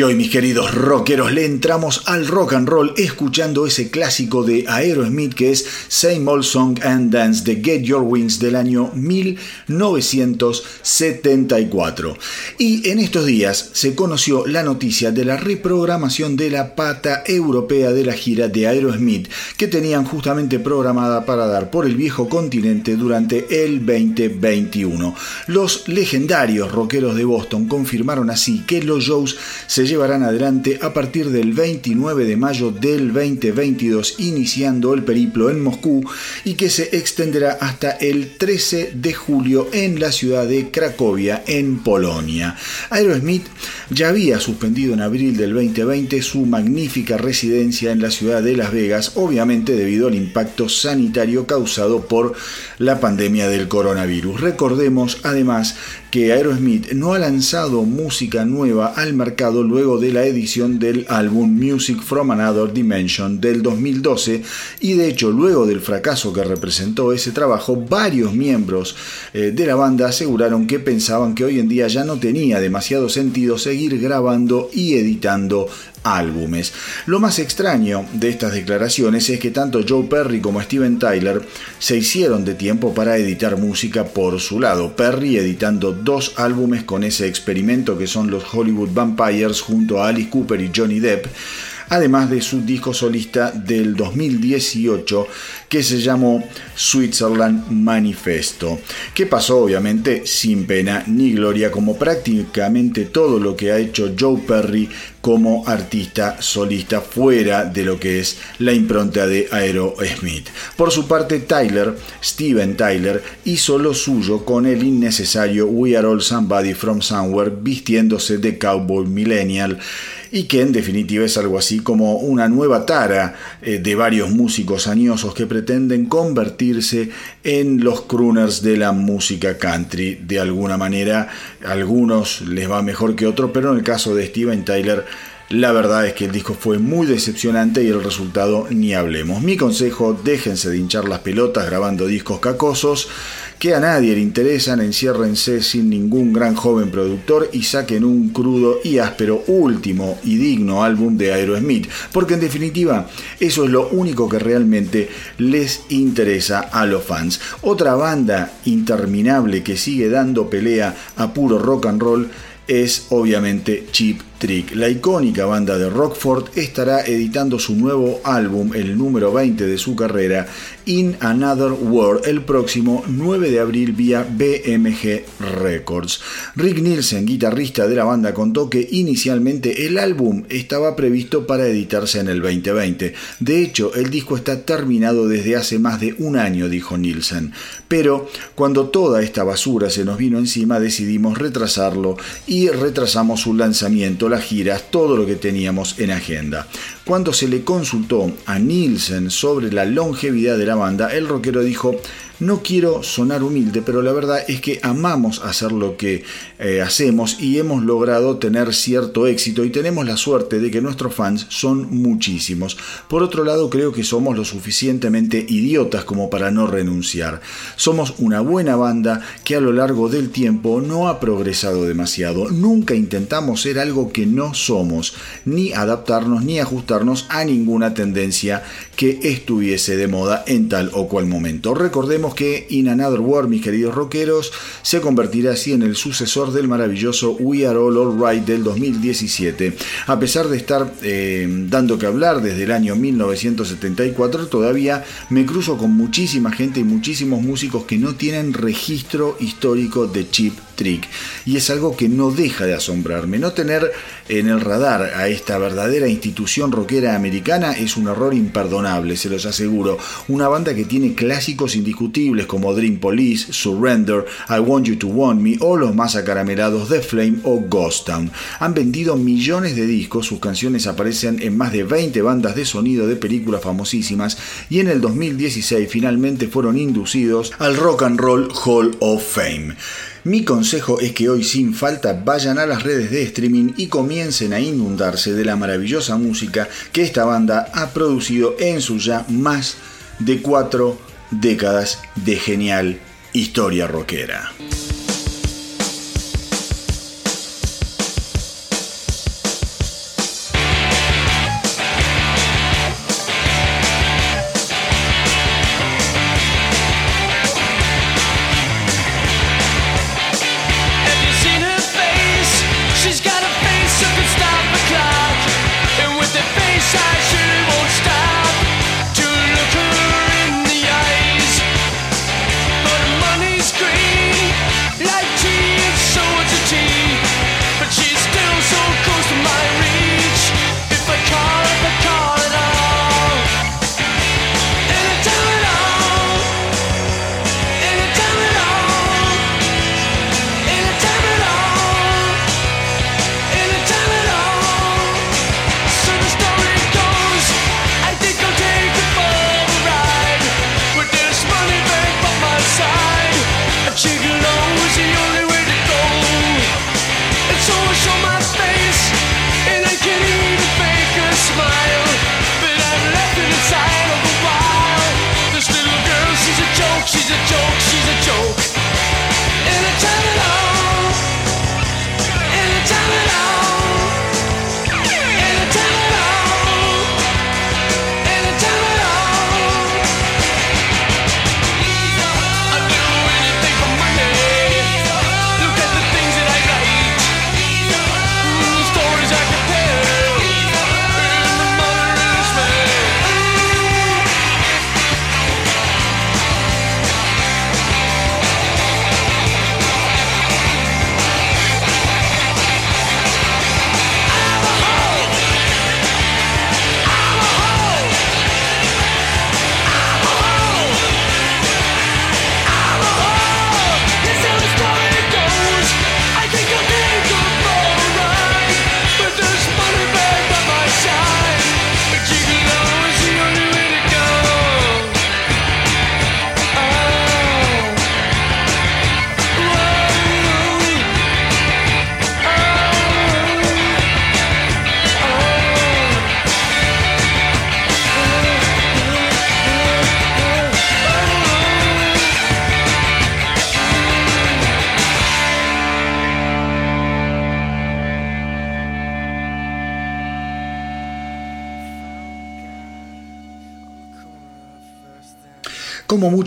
Y hoy, mis queridos rockeros, le entramos al rock and roll escuchando ese clásico de Aerosmith que es Same Old Song and Dance de Get Your Wings del año 1974. Y en estos días se conoció la noticia de la reprogramación de la pata europea de la gira de Aerosmith que tenían justamente programada para dar por el viejo continente durante el 2021. Los legendarios rockeros de Boston confirmaron así que los shows se llevarán adelante a partir del 29 de mayo del 2022, iniciando el periplo en Moscú y que se extenderá hasta el 13 de julio en la ciudad de Cracovia, en Polonia. Aerosmith ya había suspendido en abril del 2020 su magnífica residencia en la ciudad de Las Vegas, obviamente debido al impacto sanitario causado por la pandemia del coronavirus. Recordemos además que Aerosmith no ha lanzado música nueva al mercado luego de la edición del álbum Music from Another Dimension del 2012 y de hecho luego del fracaso que representó ese trabajo varios miembros eh, de la banda aseguraron que pensaban que hoy en día ya no tenía demasiado sentido seguir grabando y editando álbumes. Lo más extraño de estas declaraciones es que tanto Joe Perry como Steven Tyler se hicieron de tiempo para editar música por su lado. Perry editando dos álbumes con ese experimento que son los Hollywood Vampires junto a Alice Cooper y Johnny Depp además de su disco solista del 2018 que se llamó Switzerland Manifesto, que pasó obviamente sin pena ni gloria como prácticamente todo lo que ha hecho Joe Perry como artista solista fuera de lo que es la impronta de Aerosmith. Por su parte, Tyler, Steven Tyler, hizo lo suyo con el innecesario We Are All Somebody from Somewhere vistiéndose de cowboy millennial y que en definitiva es algo así como una nueva tara eh, de varios músicos añosos que pretenden convertirse en los crooners de la música country. De alguna manera, a algunos les va mejor que otros, pero en el caso de Steven Tyler, la verdad es que el disco fue muy decepcionante y el resultado ni hablemos. Mi consejo, déjense de hinchar las pelotas grabando discos cacosos que a nadie le interesan, enciérrense sin ningún gran joven productor y saquen un crudo y áspero último y digno álbum de Aerosmith, porque en definitiva eso es lo único que realmente les interesa a los fans. Otra banda interminable que sigue dando pelea a puro rock and roll es obviamente Chip Trick. La icónica banda de Rockford estará editando su nuevo álbum, el número 20 de su carrera, In Another World, el próximo 9 de abril vía BMG Records. Rick Nielsen, guitarrista de la banda, contó que inicialmente el álbum estaba previsto para editarse en el 2020. De hecho, el disco está terminado desde hace más de un año, dijo Nielsen. Pero cuando toda esta basura se nos vino encima, decidimos retrasarlo y retrasamos su lanzamiento las giras, todo lo que teníamos en agenda. Cuando se le consultó a Nielsen sobre la longevidad de la banda, el rockero dijo, no quiero sonar humilde, pero la verdad es que amamos hacer lo que eh, hacemos y hemos logrado tener cierto éxito y tenemos la suerte de que nuestros fans son muchísimos. Por otro lado, creo que somos lo suficientemente idiotas como para no renunciar. Somos una buena banda que a lo largo del tiempo no ha progresado demasiado. Nunca intentamos ser algo que no somos, ni adaptarnos ni ajustarnos a ninguna tendencia que estuviese de moda en tal o cual momento. Recordemos que In Another World, mis queridos rockeros, se convertirá así en el sucesor del maravilloso We Are All Alright del 2017. A pesar de estar eh, dando que hablar desde el año 1974, todavía me cruzo con muchísima gente y muchísimos músicos que no tienen registro histórico de chip trick. Y es algo que no deja de asombrarme. No tener en el radar a esta verdadera institución rockera americana es un error imperdonable, se los aseguro. Una banda que tiene clásicos indiscutibles como Dream Police, Surrender, I Want You to Want Me o los más acaramelados The Flame o Ghost Town. Han vendido millones de discos, sus canciones aparecen en más de 20 bandas de sonido de películas famosísimas y en el 2016 finalmente fueron inducidos al Rock and Roll Hall of Fame. Mi consejo es que hoy sin falta vayan a las redes de streaming y comiencen a inundarse de la maravillosa música que esta banda ha producido en sus ya más de cuatro décadas de genial historia rockera.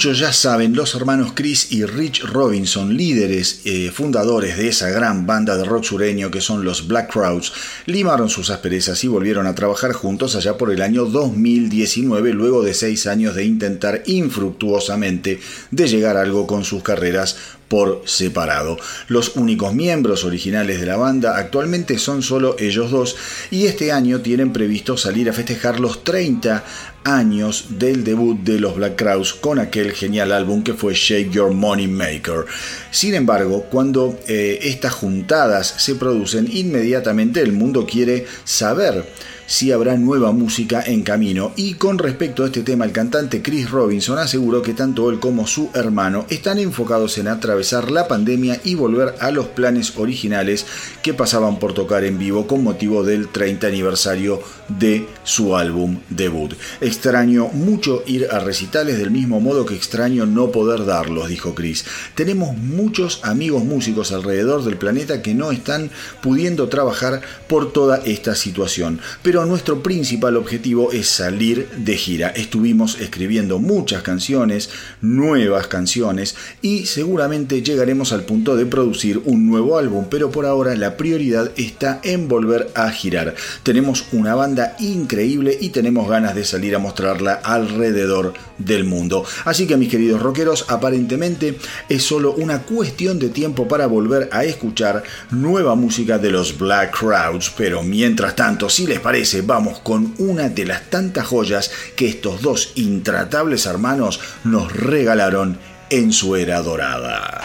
Muchos ya saben, los hermanos Chris y Rich Robinson, líderes eh, fundadores de esa gran banda de rock sureño que son los Black Crowds, limaron sus asperezas y volvieron a trabajar juntos allá por el año 2019, luego de seis años de intentar infructuosamente de llegar a algo con sus carreras por separado. Los únicos miembros originales de la banda actualmente son solo ellos dos y este año tienen previsto salir a festejar los 30 años del debut de los Black Crowes con aquel genial álbum que fue Shake Your Money Maker. Sin embargo, cuando eh, estas juntadas se producen, inmediatamente el mundo quiere saber si habrá nueva música en camino. Y con respecto a este tema, el cantante Chris Robinson aseguró que tanto él como su hermano están enfocados en atravesar la pandemia y volver a los planes originales que pasaban por tocar en vivo con motivo del 30 aniversario de su álbum debut. Extraño mucho ir a recitales del mismo modo que extraño no poder darlos, dijo Chris. Tenemos muchos amigos músicos alrededor del planeta que no están pudiendo trabajar por toda esta situación. Pero nuestro principal objetivo es salir de gira. Estuvimos escribiendo muchas canciones, nuevas canciones, y seguramente llegaremos al punto de producir un nuevo álbum, pero por ahora la prioridad está en volver a girar. Tenemos una banda increíble y tenemos ganas de salir a mostrarla alrededor del mundo. Así que mis queridos rockeros, aparentemente es solo una cuestión de tiempo para volver a escuchar nueva música de los Black Crowds, pero mientras tanto, si les parece, vamos con una de las tantas joyas que estos dos intratables hermanos nos regalaron en su era dorada.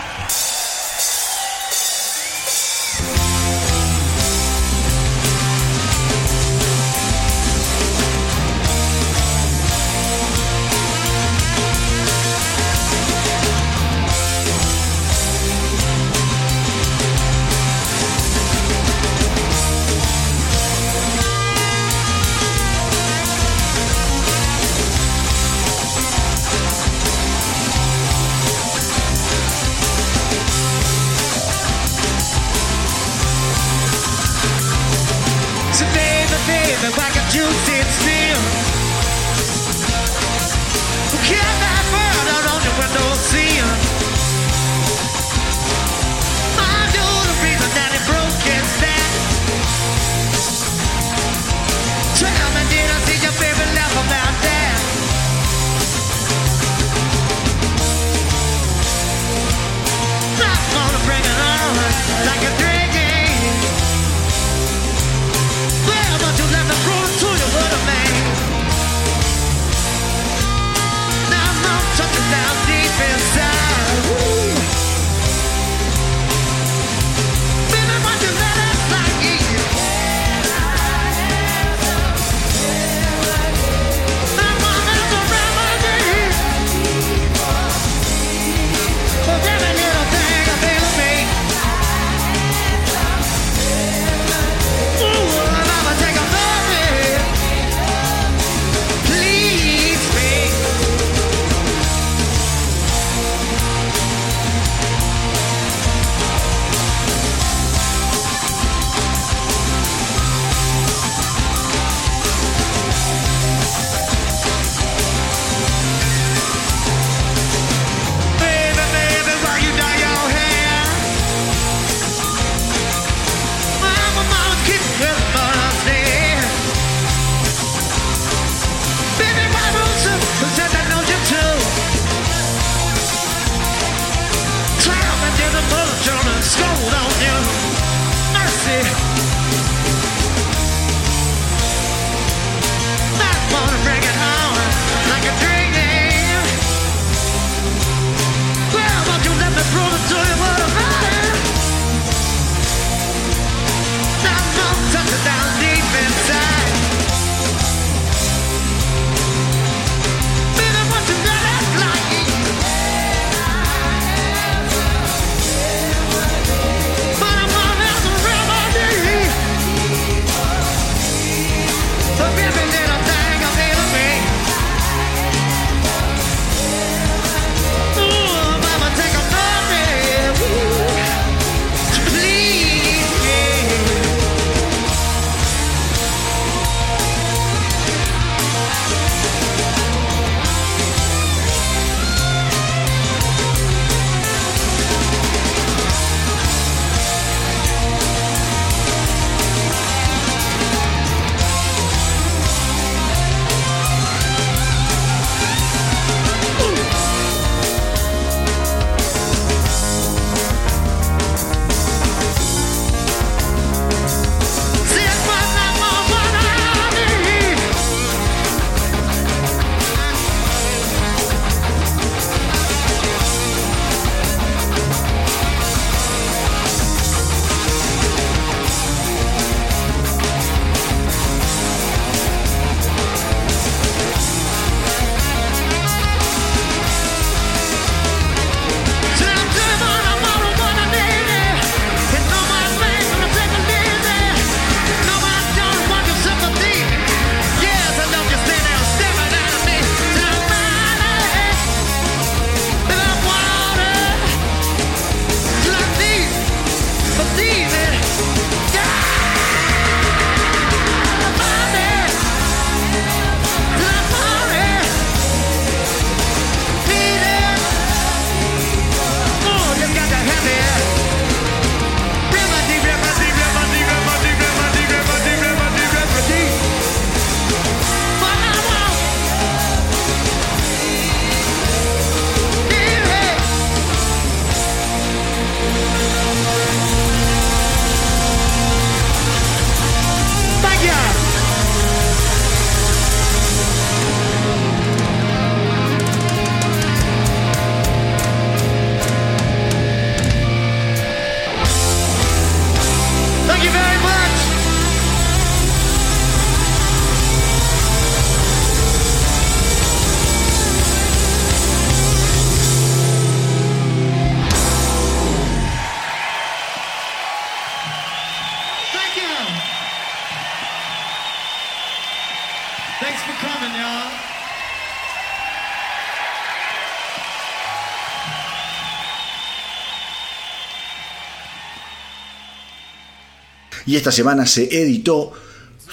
Y esta semana se editó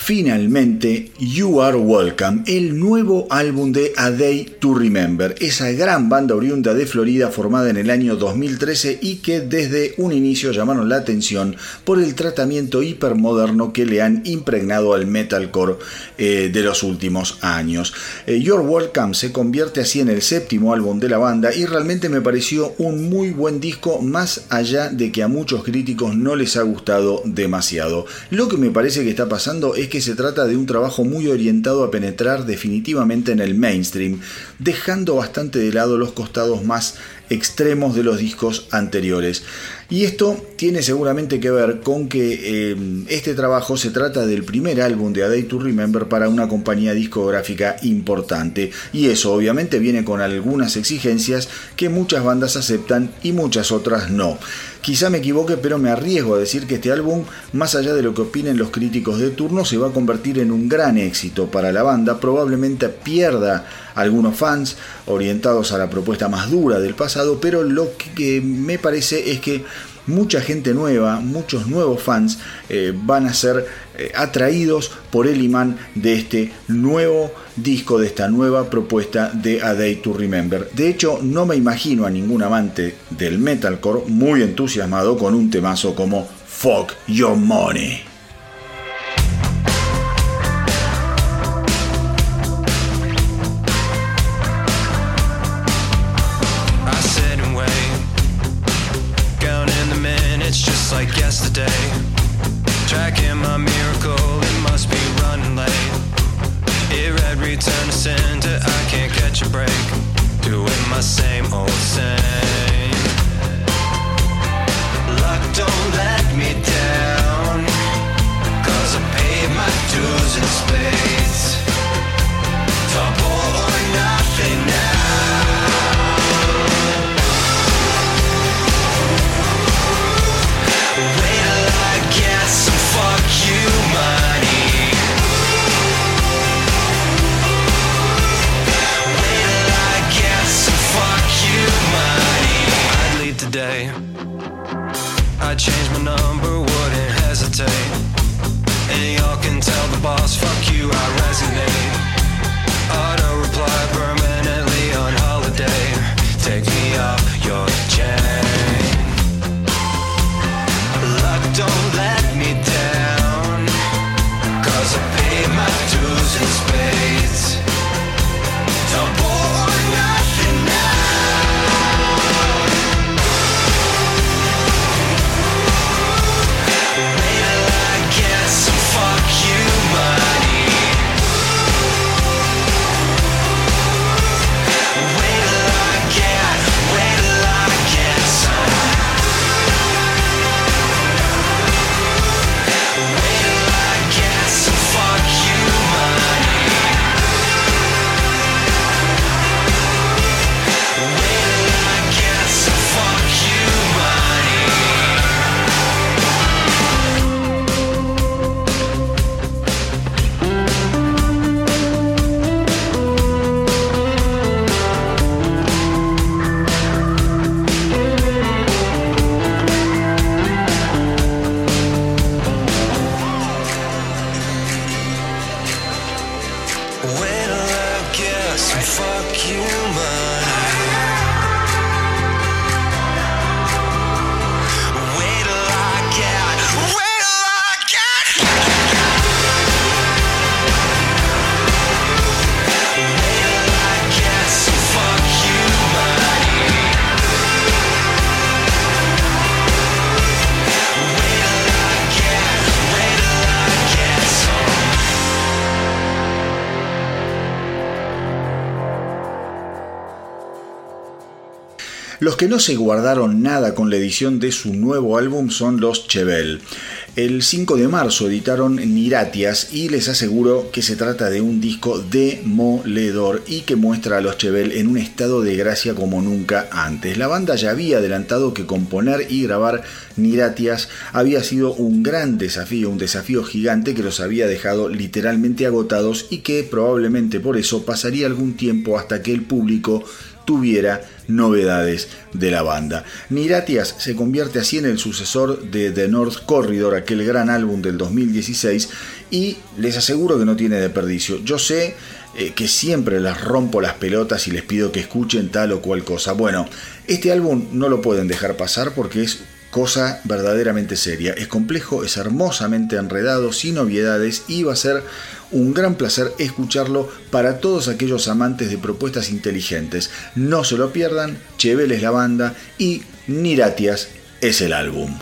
finalmente You Are Welcome, el nuevo álbum de A Day to Remember, esa gran banda oriunda de Florida formada en el año 2013 y que desde un inicio llamaron la atención por el tratamiento hipermoderno que le han impregnado al metalcore eh, de los últimos años. Eh, Are Welcome se convierte así en el séptimo álbum de la banda y realmente me pareció un muy buen disco más allá de que a muchos críticos no les ha gustado demasiado. Lo que me parece que está pasando es que se trata de un trabajo muy orientado a penetrar definitivamente en el mainstream, dejando bastante de lado los costados más extremos de los discos anteriores. Y esto tiene seguramente que ver con que eh, este trabajo se trata del primer álbum de A Day to Remember para una compañía discográfica importante. Y eso obviamente viene con algunas exigencias que muchas bandas aceptan y muchas otras no. Quizá me equivoque, pero me arriesgo a decir que este álbum, más allá de lo que opinen los críticos de turno, se va a convertir en un gran éxito para la banda. Probablemente pierda algunos fans orientados a la propuesta más dura del pero lo que me parece es que mucha gente nueva, muchos nuevos fans eh, van a ser eh, atraídos por el imán de este nuevo disco, de esta nueva propuesta de A Day to Remember. De hecho, no me imagino a ningún amante del metalcore muy entusiasmado con un temazo como Fuck Your Money. Los que no se guardaron nada con la edición de su nuevo álbum son los Chevel. El 5 de marzo editaron Niratias y les aseguro que se trata de un disco demoledor y que muestra a los Chevel en un estado de gracia como nunca antes. La banda ya había adelantado que componer y grabar Niratias había sido un gran desafío, un desafío gigante que los había dejado literalmente agotados y que probablemente por eso pasaría algún tiempo hasta que el público tuviera novedades de la banda. Niratias se convierte así en el sucesor de The North Corridor, aquel gran álbum del 2016, y les aseguro que no tiene desperdicio. Yo sé eh, que siempre les rompo las pelotas y les pido que escuchen tal o cual cosa. Bueno, este álbum no lo pueden dejar pasar porque es cosa verdaderamente seria. Es complejo, es hermosamente enredado, sin obviedades y va a ser un gran placer escucharlo para todos aquellos amantes de propuestas inteligentes. No se lo pierdan, Chevel es la banda y Niratias es el álbum.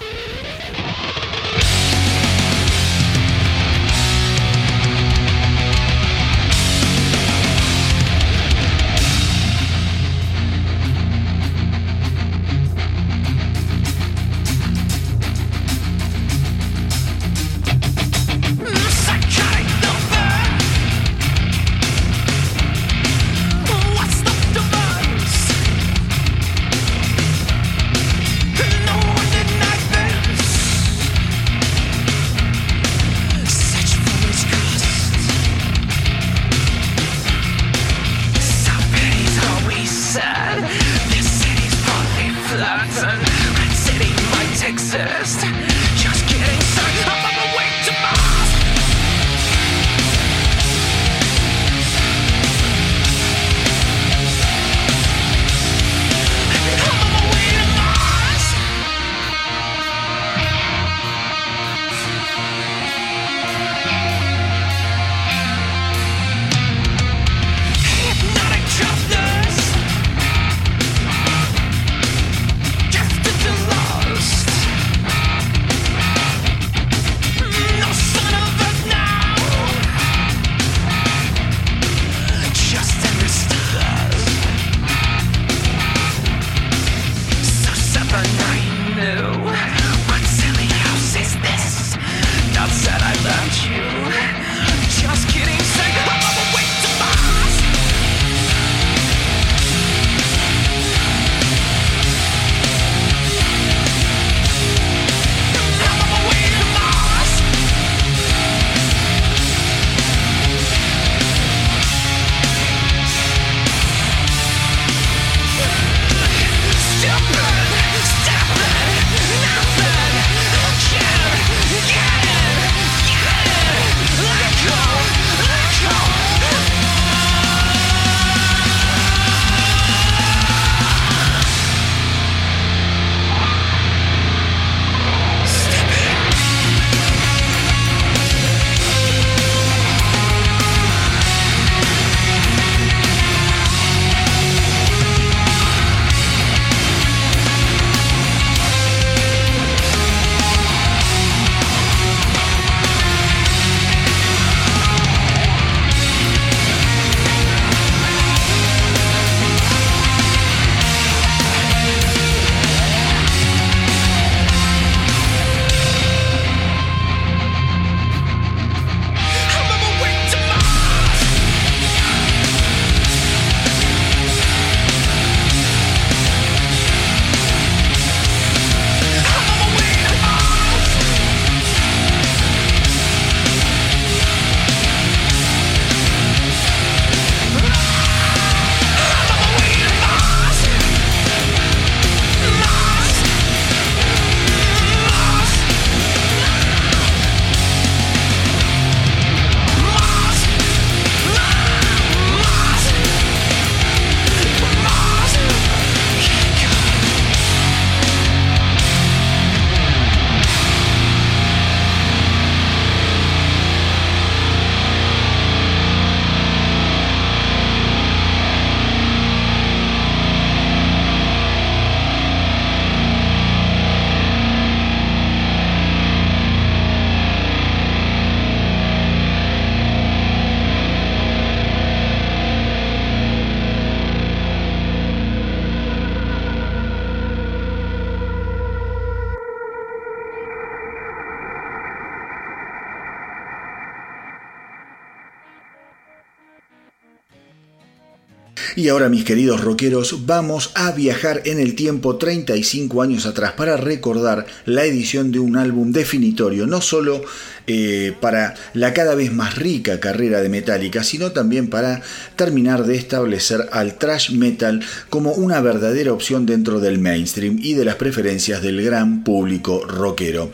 Y ahora mis queridos rockeros, vamos a viajar en el tiempo 35 años atrás para recordar la edición de un álbum definitorio, no solo eh, para la cada vez más rica carrera de Metallica, sino también para terminar de establecer al thrash metal como una verdadera opción dentro del mainstream y de las preferencias del gran público rockero.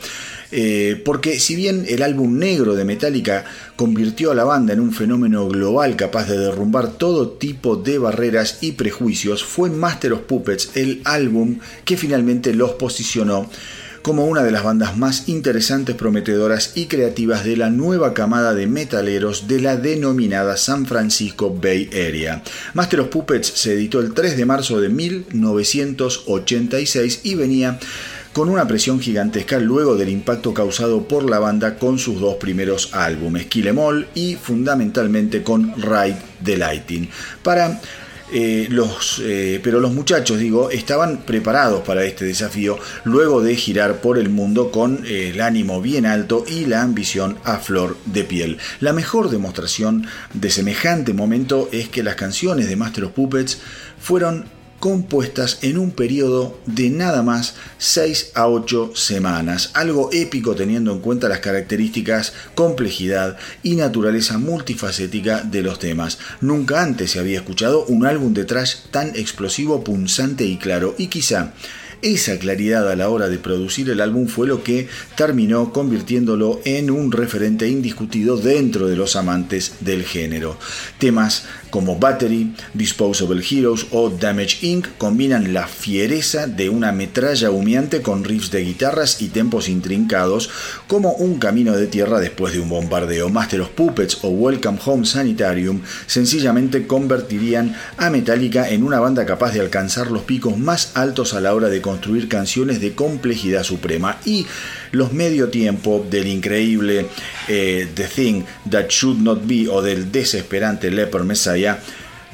Eh, porque si bien el álbum negro de Metallica convirtió a la banda en un fenómeno global capaz de derrumbar todo tipo de barreras y prejuicios, fue Master of Puppets el álbum que finalmente los posicionó como una de las bandas más interesantes, prometedoras y creativas de la nueva camada de metaleros de la denominada San Francisco Bay Area. Master of Puppets se editó el 3 de marzo de 1986 y venía con una presión gigantesca luego del impacto causado por la banda con sus dos primeros álbumes, Kill Em All y fundamentalmente con Ride the Lighting. Para eh, los, eh, pero los muchachos, digo, estaban preparados para este desafío luego de girar por el mundo con eh, el ánimo bien alto y la ambición a flor de piel. La mejor demostración de semejante momento es que las canciones de Master of Puppets fueron compuestas en un periodo de nada más 6 a 8 semanas, algo épico teniendo en cuenta las características, complejidad y naturaleza multifacética de los temas. Nunca antes se había escuchado un álbum de trash tan explosivo, punzante y claro, y quizá esa claridad a la hora de producir el álbum fue lo que terminó convirtiéndolo en un referente indiscutido dentro de los amantes del género. Temas como Battery, Disposable Heroes o Damage Inc. combinan la fiereza de una metralla humeante con riffs de guitarras y tempos intrincados como un camino de tierra después de un bombardeo. Master of Puppets o Welcome Home Sanitarium sencillamente convertirían a Metallica en una banda capaz de alcanzar los picos más altos a la hora de construir canciones de complejidad suprema y los medio tiempo del increíble eh, The Thing That Should Not Be o del desesperante Leper Messiah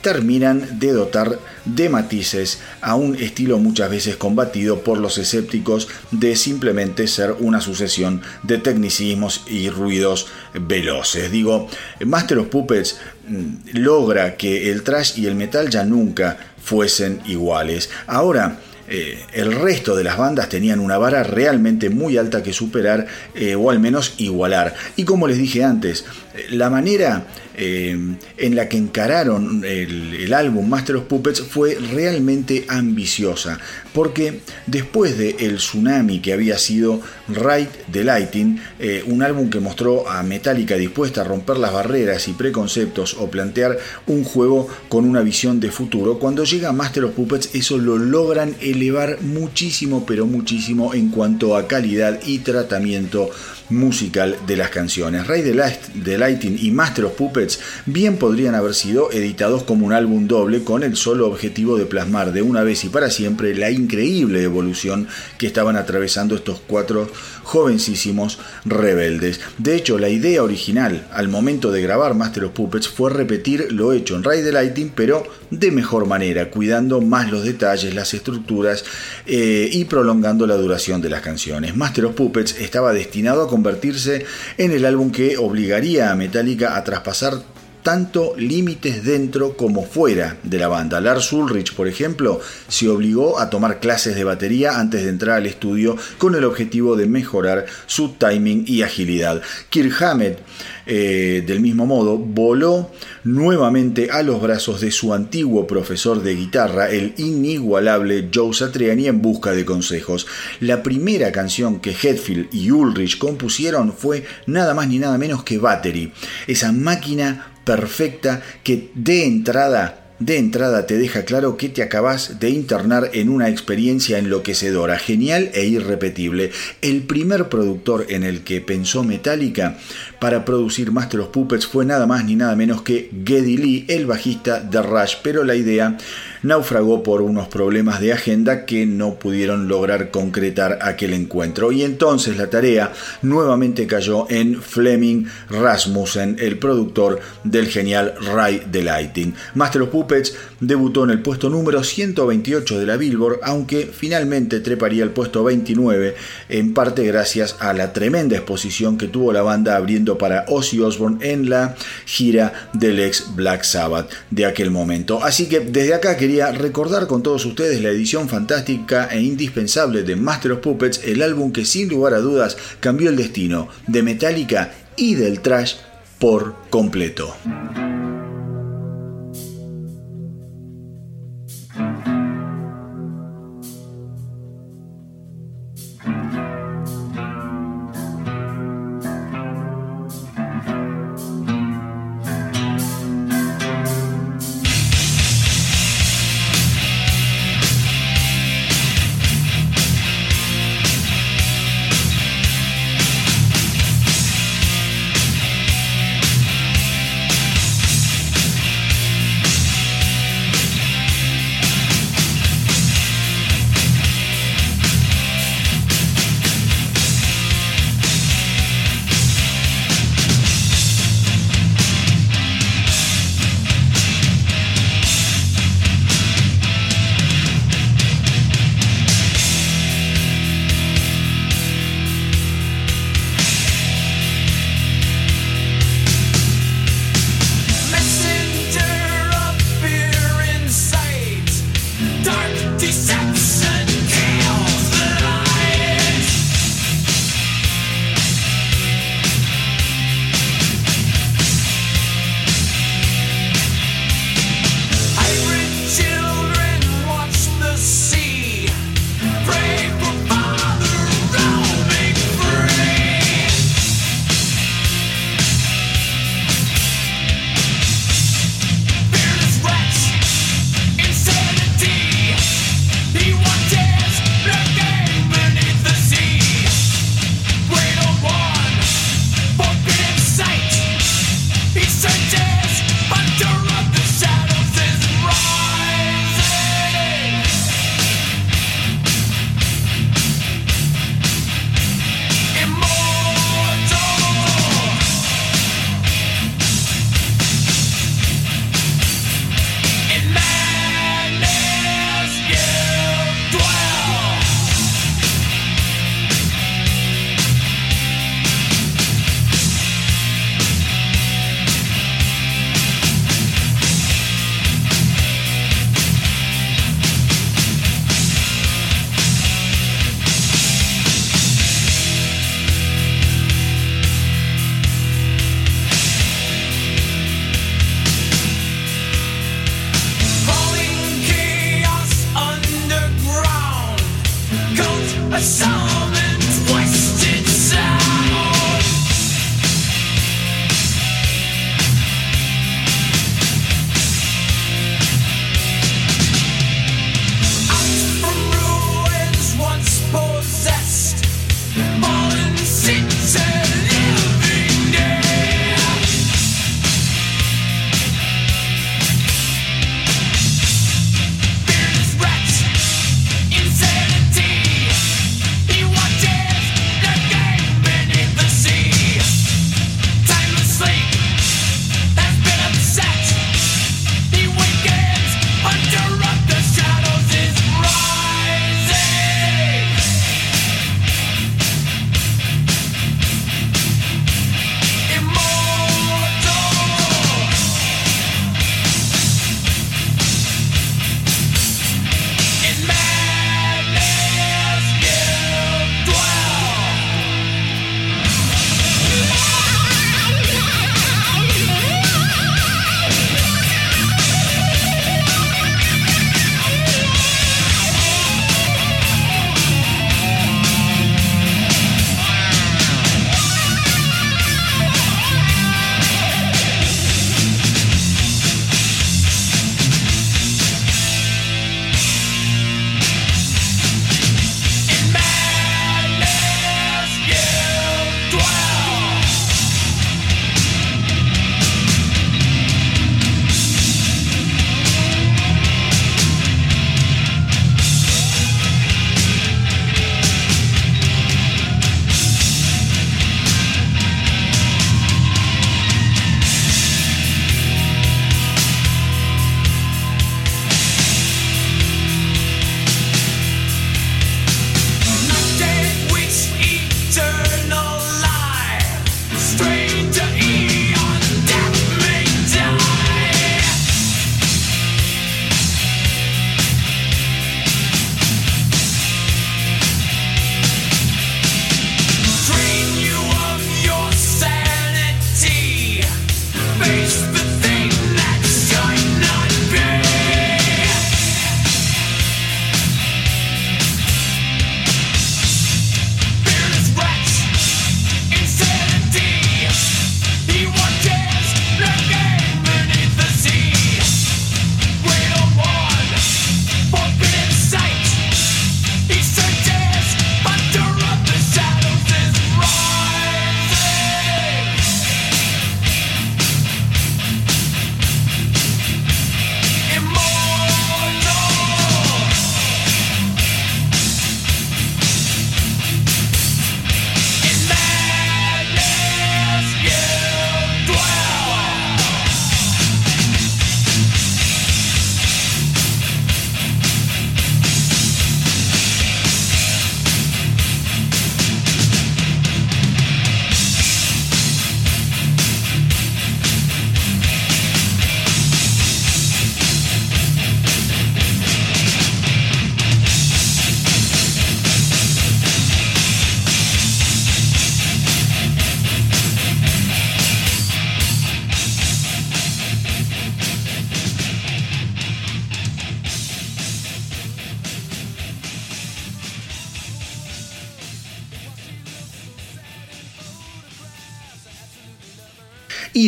terminan de dotar de matices a un estilo muchas veces combatido por los escépticos de simplemente ser una sucesión de tecnicismos y ruidos veloces. Digo, Master of Puppets mm, logra que el trash y el metal ya nunca fuesen iguales. Ahora, eh, el resto de las bandas tenían una vara realmente muy alta que superar eh, o al menos igualar. Y como les dije antes, eh, la manera en la que encararon el, álbum Master of Puppets fue realmente ambiciosa, porque después del el tsunami que había sido Ride the Lighting, un álbum que mostró a Metallica dispuesta a romper las barreras y preconceptos o plantear un juego con una visión de futuro, cuando llega Master of Puppets eso lo logran elevar muchísimo, pero muchísimo en cuanto a calidad y tratamiento musical de las canciones. Ray the Lighting y Master of Puppets bien podrían haber sido editados como un álbum doble con el solo objetivo de plasmar de una vez y para siempre la increíble evolución que estaban atravesando estos cuatro jovencísimos rebeldes. De hecho, la idea original al momento de grabar Master of Puppets fue repetir lo hecho en Ray the Lighting, pero de mejor manera, cuidando más los detalles, las estructuras eh, y prolongando la duración de las canciones. Master of Puppets estaba destinado a convertirse en el álbum que obligaría a Metallica a traspasar tanto límites dentro como fuera de la banda. Lars Ulrich, por ejemplo, se obligó a tomar clases de batería antes de entrar al estudio con el objetivo de mejorar su timing y agilidad. Kirk Hammett, eh, del mismo modo, voló nuevamente a los brazos de su antiguo profesor de guitarra, el inigualable Joe Satriani, en busca de consejos. La primera canción que Hetfield y Ulrich compusieron fue nada más ni nada menos que Battery, esa máquina perfecta que de entrada de entrada te deja claro que te acabas de internar en una experiencia enloquecedora, genial e irrepetible. El primer productor en el que pensó Metallica para producir Master of Puppets fue nada más ni nada menos que Geddy Lee, el bajista de Rush, pero la idea naufragó por unos problemas de agenda que no pudieron lograr concretar aquel encuentro. Y entonces la tarea nuevamente cayó en Fleming Rasmussen, el productor del genial Ray the Lighting. Master of Puppets debutó en el puesto número 128 de la Billboard, aunque finalmente treparía el puesto 29, en parte gracias a la tremenda exposición que tuvo la banda abriendo para Ozzy Osbourne en la gira del ex Black Sabbath de aquel momento. Así que desde acá quería recordar con todos ustedes la edición fantástica e indispensable de Master of Puppets, el álbum que sin lugar a dudas cambió el destino de Metallica y del trash por completo.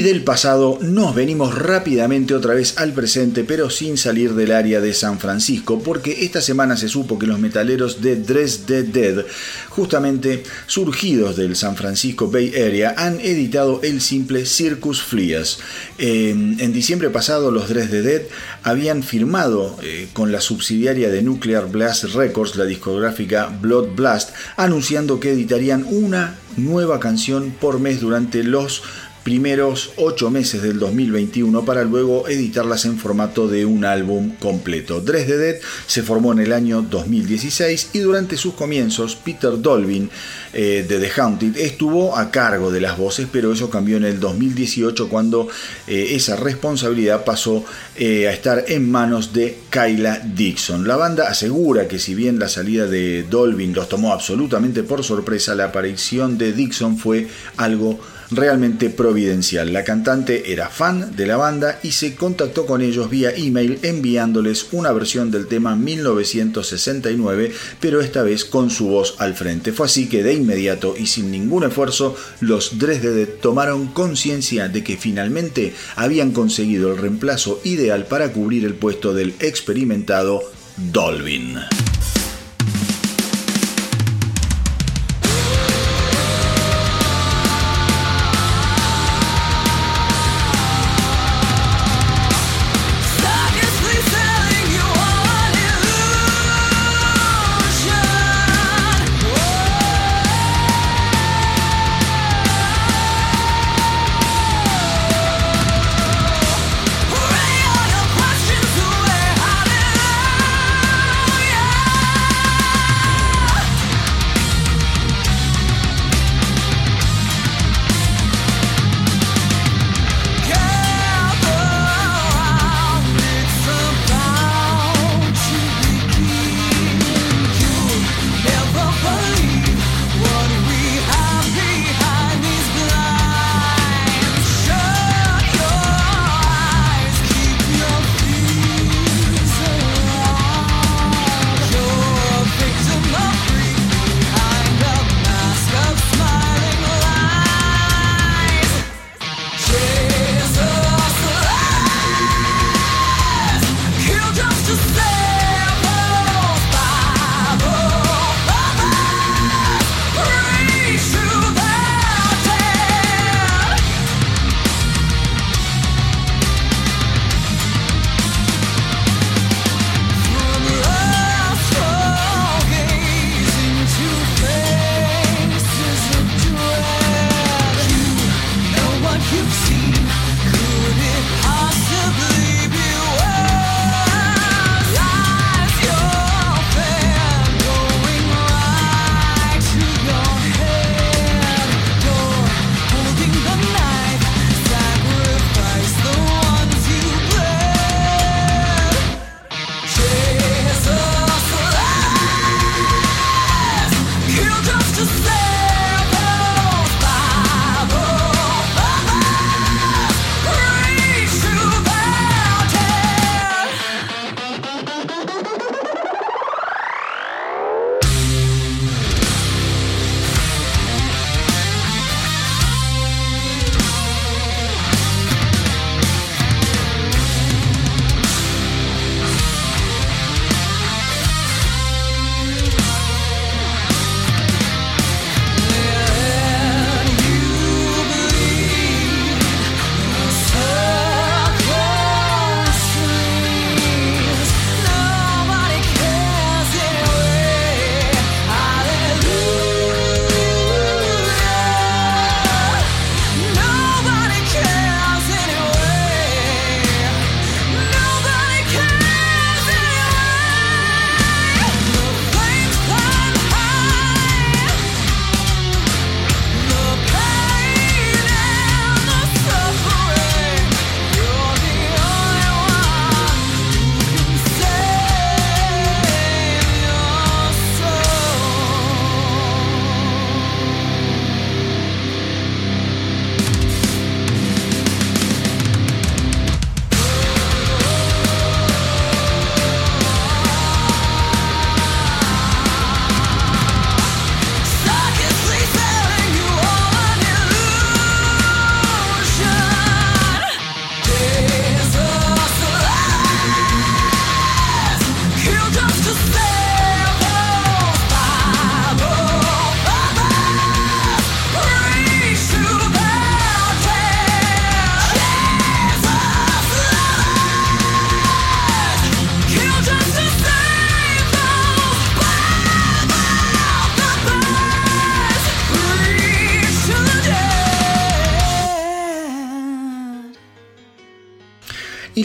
Del pasado nos venimos rápidamente otra vez al presente, pero sin salir del área de San Francisco, porque esta semana se supo que los metaleros de Dress Dead justamente surgidos del San Francisco Bay Area, han editado el simple Circus Flias. en diciembre pasado los Dress Dead Dead habían firmado eh, con la subsidiaria de Nuclear Blast Records, la discográfica Blood Blast, anunciando que editarían una nueva canción por mes durante los primeros ocho meses del 2021 para luego editarlas en formato de un álbum completo. Dress the Dead se formó en el año 2016 y durante sus comienzos Peter Dolvin eh, de The Haunted estuvo a cargo de las voces, pero eso cambió en el 2018 cuando eh, esa responsabilidad pasó eh, a estar en manos de Kyla Dixon. La banda asegura que si bien la salida de Dolvin los tomó absolutamente por sorpresa, la aparición de Dixon fue algo realmente providencial. La cantante era fan de la banda y se contactó con ellos vía email enviándoles una versión del tema 1969, pero esta vez con su voz al frente. Fue así que de inmediato y sin ningún esfuerzo, los Dresde tomaron conciencia de que finalmente habían conseguido el reemplazo ideal para cubrir el puesto del experimentado Dolvin.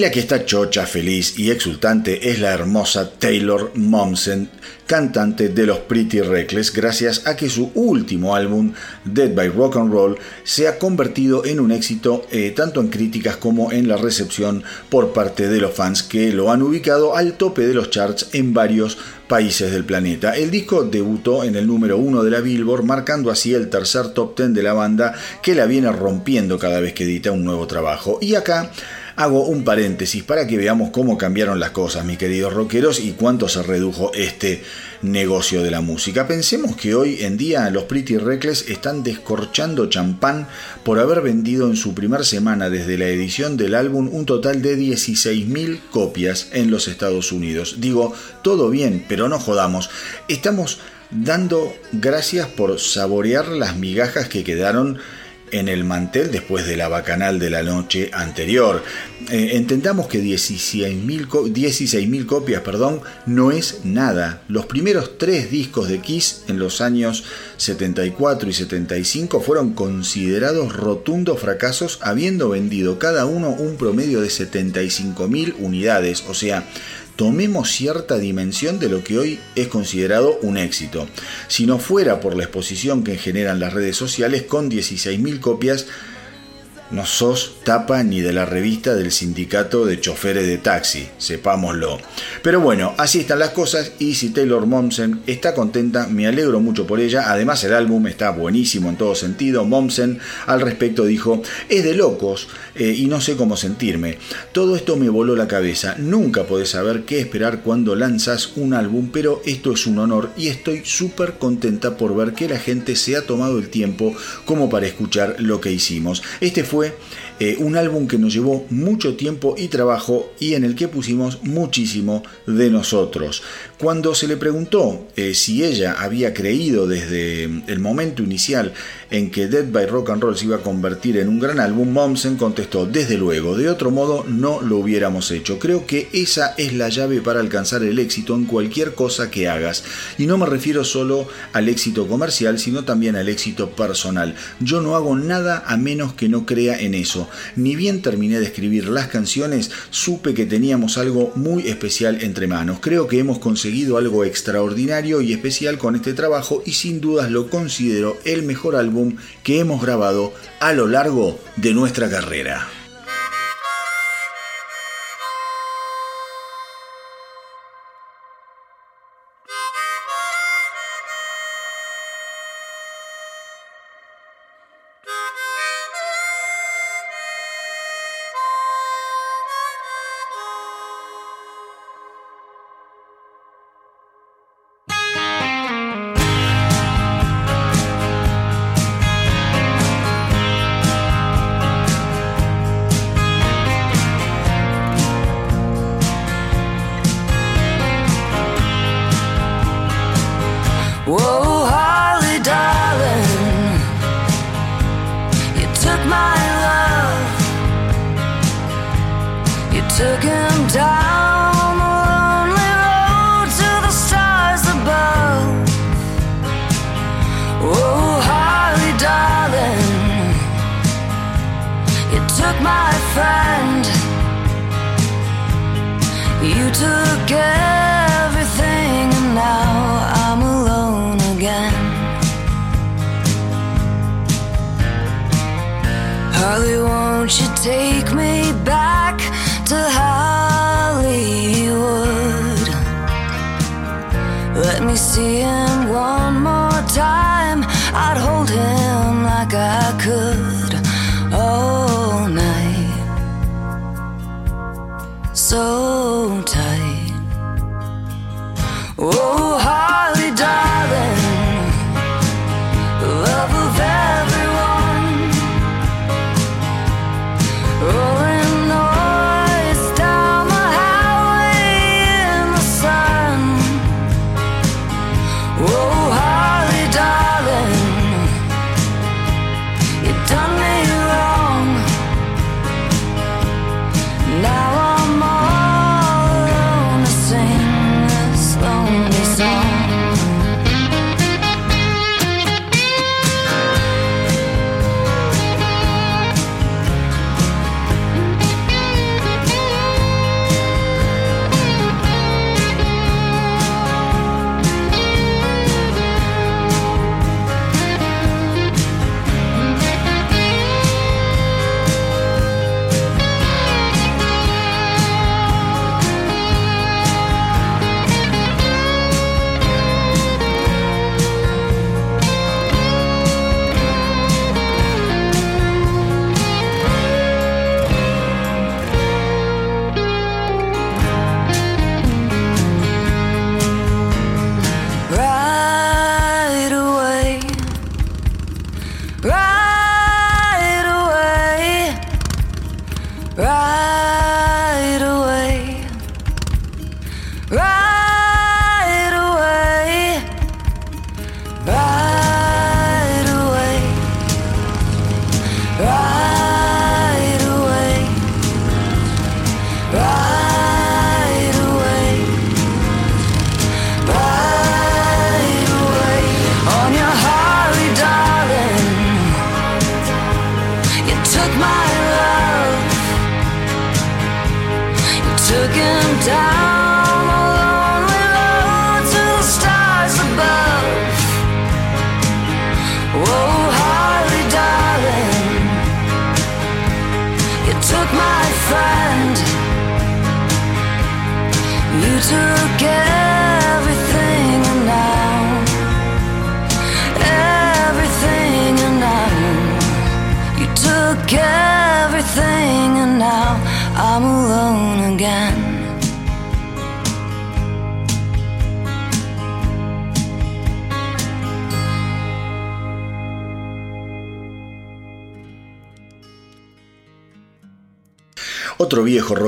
La que está chocha, feliz y exultante es la hermosa Taylor Momsen, cantante de los Pretty Reckless, gracias a que su último álbum, Dead by Rock and Roll, se ha convertido en un éxito eh, tanto en críticas como en la recepción por parte de los fans que lo han ubicado al tope de los charts en varios países del planeta. El disco debutó en el número uno de la Billboard, marcando así el tercer top ten de la banda que la viene rompiendo cada vez que edita un nuevo trabajo. Y acá Hago un paréntesis para que veamos cómo cambiaron las cosas, mis queridos rockeros, y cuánto se redujo este negocio de la música. Pensemos que hoy en día los Pretty Reckless están descorchando champán por haber vendido en su primera semana desde la edición del álbum un total de 16.000 copias en los Estados Unidos. Digo, todo bien, pero no jodamos. Estamos dando gracias por saborear las migajas que quedaron en el mantel después de la bacanal de la noche anterior. Eh, entendamos que 16.000 copias perdón, no es nada. Los primeros tres discos de Kiss en los años 74 y 75 fueron considerados rotundos fracasos habiendo vendido cada uno un promedio de 75.000 unidades, o sea, tomemos cierta dimensión de lo que hoy es considerado un éxito. Si no fuera por la exposición que generan las redes sociales con 16.000 copias, no sos tapa ni de la revista del sindicato de choferes de taxi, sepámoslo. Pero bueno, así están las cosas y si Taylor Momsen está contenta, me alegro mucho por ella. Además el álbum está buenísimo en todo sentido. Momsen al respecto dijo, es de locos eh, y no sé cómo sentirme. Todo esto me voló la cabeza. Nunca podés saber qué esperar cuando lanzas un álbum, pero esto es un honor y estoy súper contenta por ver que la gente se ha tomado el tiempo como para escuchar lo que hicimos. Este fue eh, un álbum que nos llevó mucho tiempo y trabajo y en el que pusimos muchísimo de nosotros. Cuando se le preguntó eh, si ella había creído desde el momento inicial en que Dead by Rock and Roll se iba a convertir en un gran álbum, Momsen contestó, desde luego, de otro modo no lo hubiéramos hecho. Creo que esa es la llave para alcanzar el éxito en cualquier cosa que hagas. Y no me refiero solo al éxito comercial, sino también al éxito personal. Yo no hago nada a menos que no crea en eso. Ni bien terminé de escribir las canciones, supe que teníamos algo muy especial entre manos. Creo que hemos conseguido algo extraordinario y especial con este trabajo y sin dudas lo considero el mejor álbum que hemos grabado a lo largo de nuestra carrera.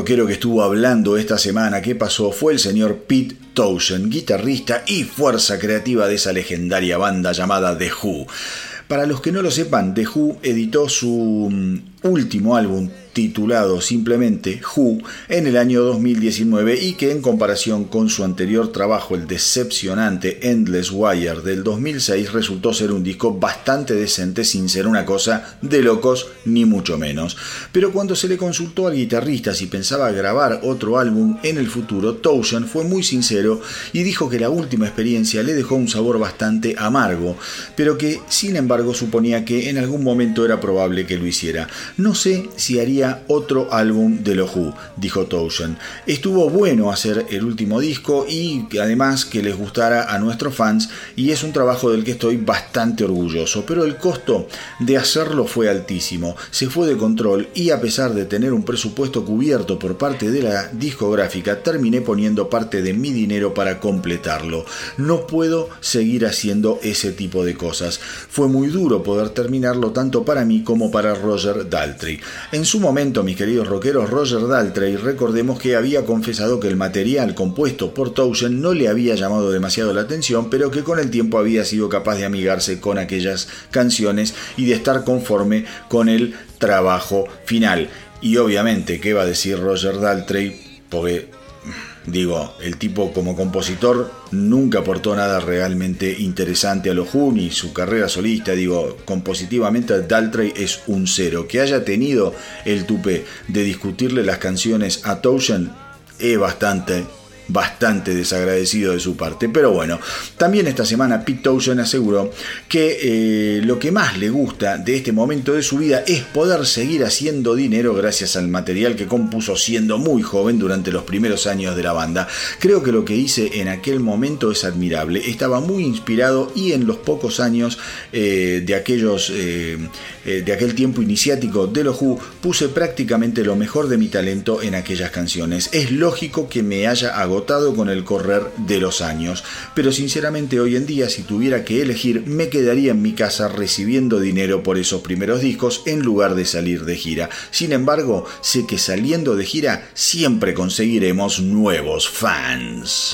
Rockero que estuvo hablando esta semana que pasó fue el señor Pete Townshend, guitarrista y fuerza creativa de esa legendaria banda llamada The Who. Para los que no lo sepan, The Who editó su mm, último álbum titulado simplemente Who en el año 2019 y que en comparación con su anterior trabajo, el decepcionante Endless Wire del 2006, resultó ser un disco bastante decente sin ser una cosa de locos ni mucho menos. Pero cuando se le consultó al guitarrista si pensaba grabar otro álbum en el futuro, Townshend fue muy sincero y dijo que la última experiencia le dejó un sabor bastante amargo, pero que sin embargo suponía que en algún momento era probable que lo hiciera. No sé si haría otro álbum de los Who, dijo Townshend. Estuvo bueno hacer el último disco y además que les gustara a nuestros fans y es un trabajo del que estoy bastante orgulloso, pero el costo de hacerlo fue altísimo, se fue de control y a pesar de tener un presupuesto cubierto por parte de la discográfica, terminé poniendo parte de mi dinero para completarlo. No puedo seguir haciendo ese tipo de cosas. Fue muy duro poder terminarlo tanto para mí como para Roger Daltrey. En su momento mis queridos rockeros, Roger Daltrey, recordemos que había confesado que el material compuesto por Townshend no le había llamado demasiado la atención, pero que con el tiempo había sido capaz de amigarse con aquellas canciones y de estar conforme con el trabajo final. Y obviamente, ¿qué va a decir Roger Daltrey? Porque Digo, el tipo como compositor nunca aportó nada realmente interesante a los Who ni su carrera solista. Digo, compositivamente Daltrey es un cero. Que haya tenido el tupe de discutirle las canciones a Townshend es bastante bastante desagradecido de su parte. Pero bueno, también esta semana Pete Townshend aseguró que eh, lo que más le gusta de este momento de su vida es poder seguir haciendo dinero gracias al material que compuso siendo muy joven durante los primeros años de la banda. Creo que lo que hice en aquel momento es admirable. Estaba muy inspirado y en los pocos años eh, de aquellos eh, de aquel tiempo iniciático de los Who puse prácticamente lo mejor de mi talento en aquellas canciones. Es lógico que me haya agotado con el correr de los años, pero sinceramente hoy en día si tuviera que elegir me quedaría en mi casa recibiendo dinero por esos primeros discos en lugar de salir de gira. Sin embargo, sé que saliendo de gira siempre conseguiremos nuevos fans.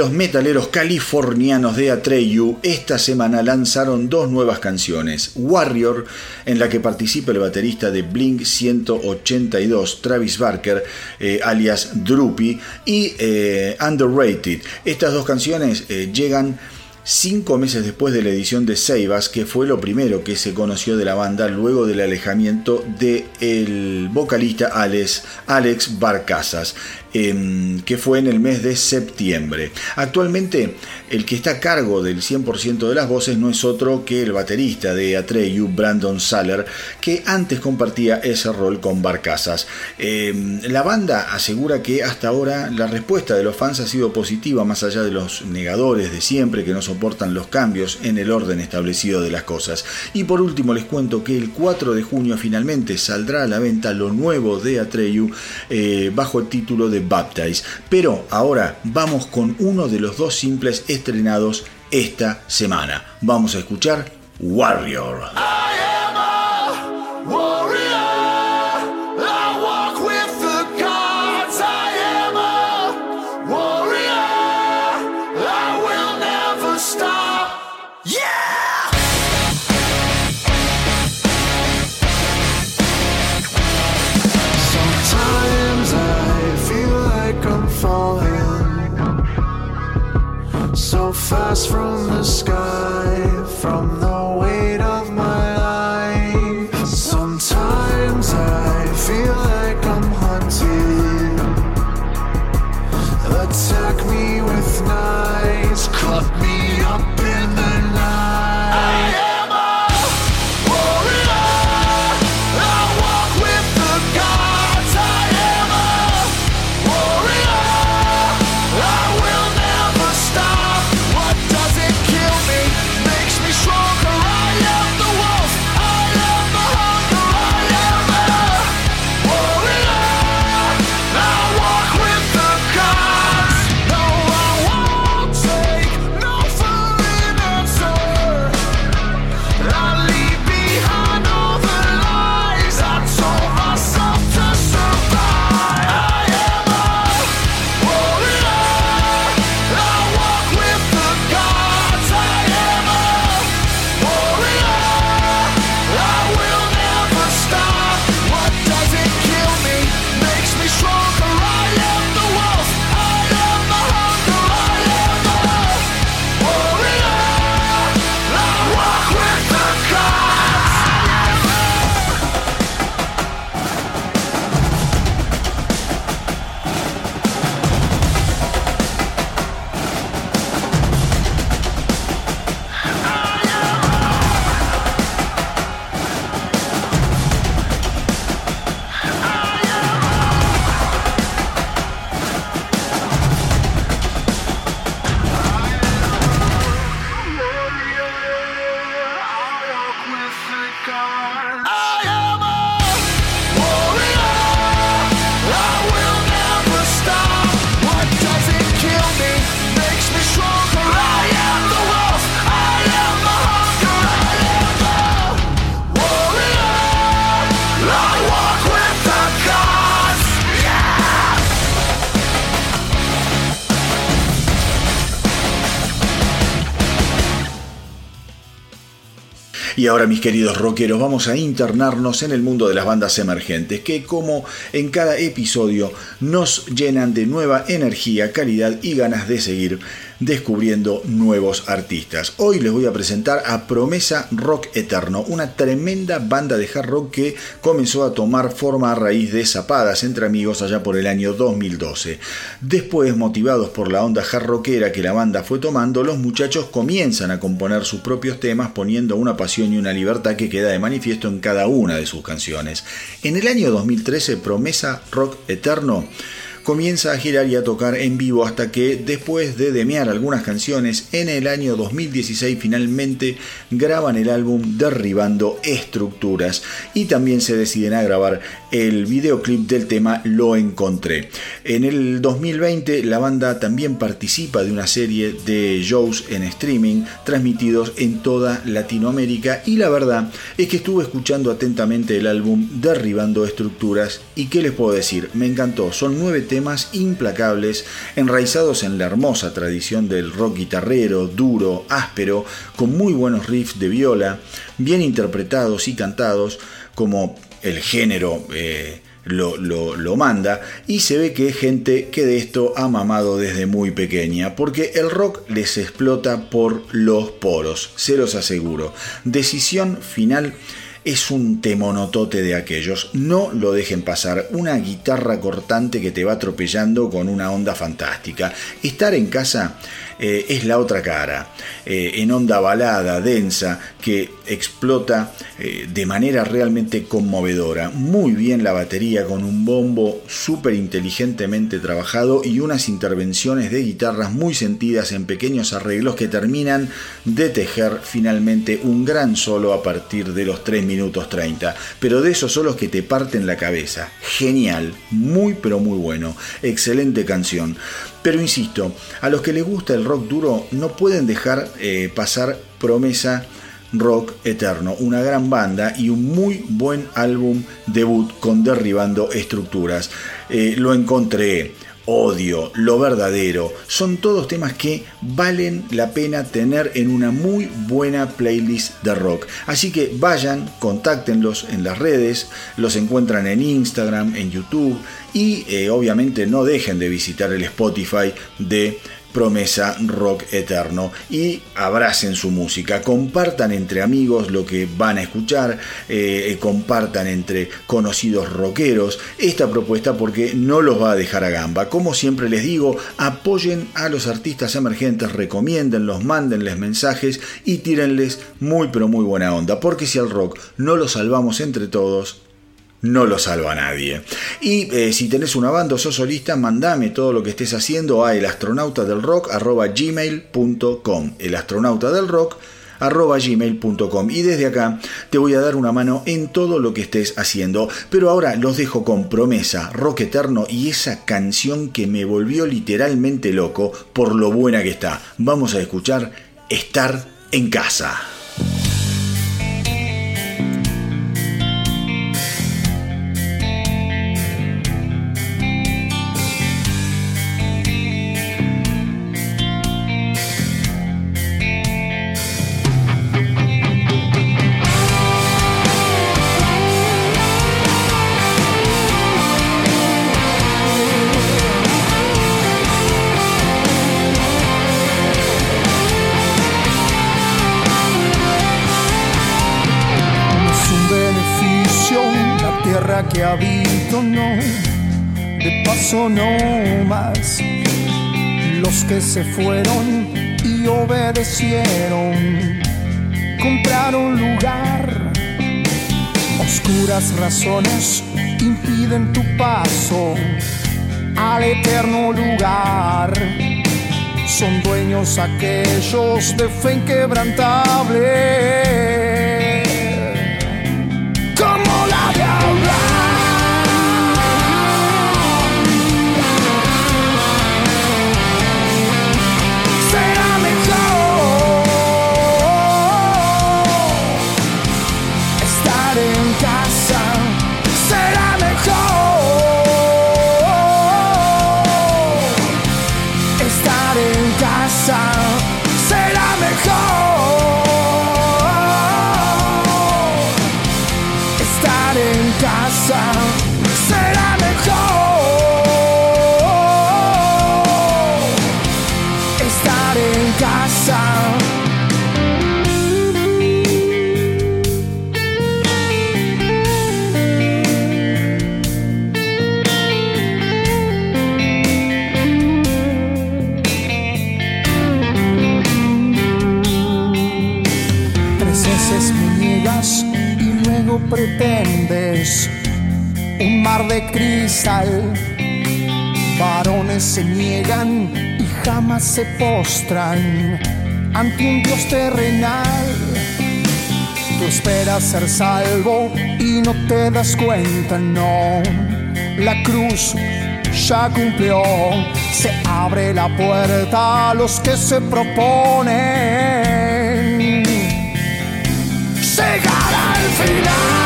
Los metaleros californianos de Atreyu esta semana lanzaron dos nuevas canciones. Warrior, en la que participa el baterista de Blink 182, Travis Barker, eh, alias Droopy, y eh, Underrated. Estas dos canciones eh, llegan cinco meses después de la edición de Seibas, que fue lo primero que se conoció de la banda luego del alejamiento del vocalista Alex, Alex Barcasas. Em, que fue en el mes de septiembre. Actualmente el que está a cargo del 100% de las voces no es otro que el baterista de Atreyu, Brandon Saller, que antes compartía ese rol con Barcasas. Em, la banda asegura que hasta ahora la respuesta de los fans ha sido positiva más allá de los negadores de siempre que no soportan los cambios en el orden establecido de las cosas. Y por último les cuento que el 4 de junio finalmente saldrá a la venta lo nuevo de Atreyu eh, bajo el título de Baptize. Pero ahora vamos con uno de los dos simples estrenados esta semana. Vamos a escuchar Warrior. Fast from the sky, from the ahora mis queridos rockeros vamos a internarnos en el mundo de las bandas emergentes que como en cada episodio nos llenan de nueva energía, calidad y ganas de seguir descubriendo nuevos artistas. Hoy les voy a presentar a Promesa Rock Eterno, una tremenda banda de hard rock que comenzó a tomar forma a raíz de zapadas entre amigos allá por el año 2012. Después, motivados por la onda hard rockera que la banda fue tomando, los muchachos comienzan a componer sus propios temas poniendo una pasión y una libertad que queda de manifiesto en cada una de sus canciones. En el año 2013, Promesa Rock Eterno comienza a girar y a tocar en vivo hasta que después de demear algunas canciones en el año 2016 finalmente graban el álbum Derribando Estructuras y también se deciden a grabar el videoclip del tema Lo Encontré. En el 2020 la banda también participa de una serie de shows en streaming transmitidos en toda Latinoamérica y la verdad es que estuve escuchando atentamente el álbum Derribando Estructuras y qué les puedo decir, me encantó, son nueve temas implacables, enraizados en la hermosa tradición del rock guitarrero, duro, áspero, con muy buenos riffs de viola, bien interpretados y cantados, como el género eh, lo, lo, manda y se ve que es gente que de esto ha mamado desde muy pequeña, porque el rock les explota por los poros, se los aseguro. Decisión final es un temonotote de aquellos. No lo dejen pasar. Una guitarra cortante que te va atropellando con una onda fantástica. Estar en casa eh, es la otra cara, eh, en onda balada, densa, que explota eh, de manera realmente conmovedora. Muy bien la batería con un bombo súper inteligentemente trabajado y unas intervenciones de guitarras muy sentidas en pequeños arreglos que terminan de tejer finalmente un gran solo a partir de los 3 minutos 30. Pero de esos solos que te parten la cabeza. Genial, muy pero muy bueno. Excelente canción. Pero insisto, a los que les gusta el rock duro no pueden dejar eh, pasar Promesa Rock Eterno, una gran banda y un muy buen álbum debut con Derribando Estructuras. Eh, lo encontré odio, lo verdadero, son todos temas que valen la pena tener en una muy buena playlist de rock. Así que vayan, contáctenlos en las redes, los encuentran en Instagram, en YouTube y eh, obviamente no dejen de visitar el Spotify de promesa rock eterno. Y abracen su música, compartan entre amigos lo que van a escuchar, eh, compartan entre conocidos rockeros. Esta propuesta porque no los va a dejar a gamba. Como siempre les digo, apoyen a los artistas emergentes, recomiéndenlos, mándenles mensajes y tírenles muy pero muy buena onda, porque si al rock no lo salvamos entre todos, no lo salva nadie. Y eh, si tenés una banda o sos solista, mandame todo lo que estés haciendo a elastronautadelrock.gmail.com elastronautadelrock.gmail.com y desde acá te voy a dar una mano en todo lo que estés haciendo. Pero ahora los dejo con promesa, rock eterno y esa canción que me volvió literalmente loco por lo buena que está. Vamos a escuchar Estar en casa. Que se fueron y obedecieron, compraron lugar. Oscuras razones impiden tu paso al eterno lugar. Son dueños aquellos de fe inquebrantable en casa será mejor. De cristal. Varones se niegan y jamás se postran ante un Dios terrenal. Tú esperas ser salvo y no te das cuenta, no. La cruz ya cumplió, se abre la puerta a los que se proponen llegar al final.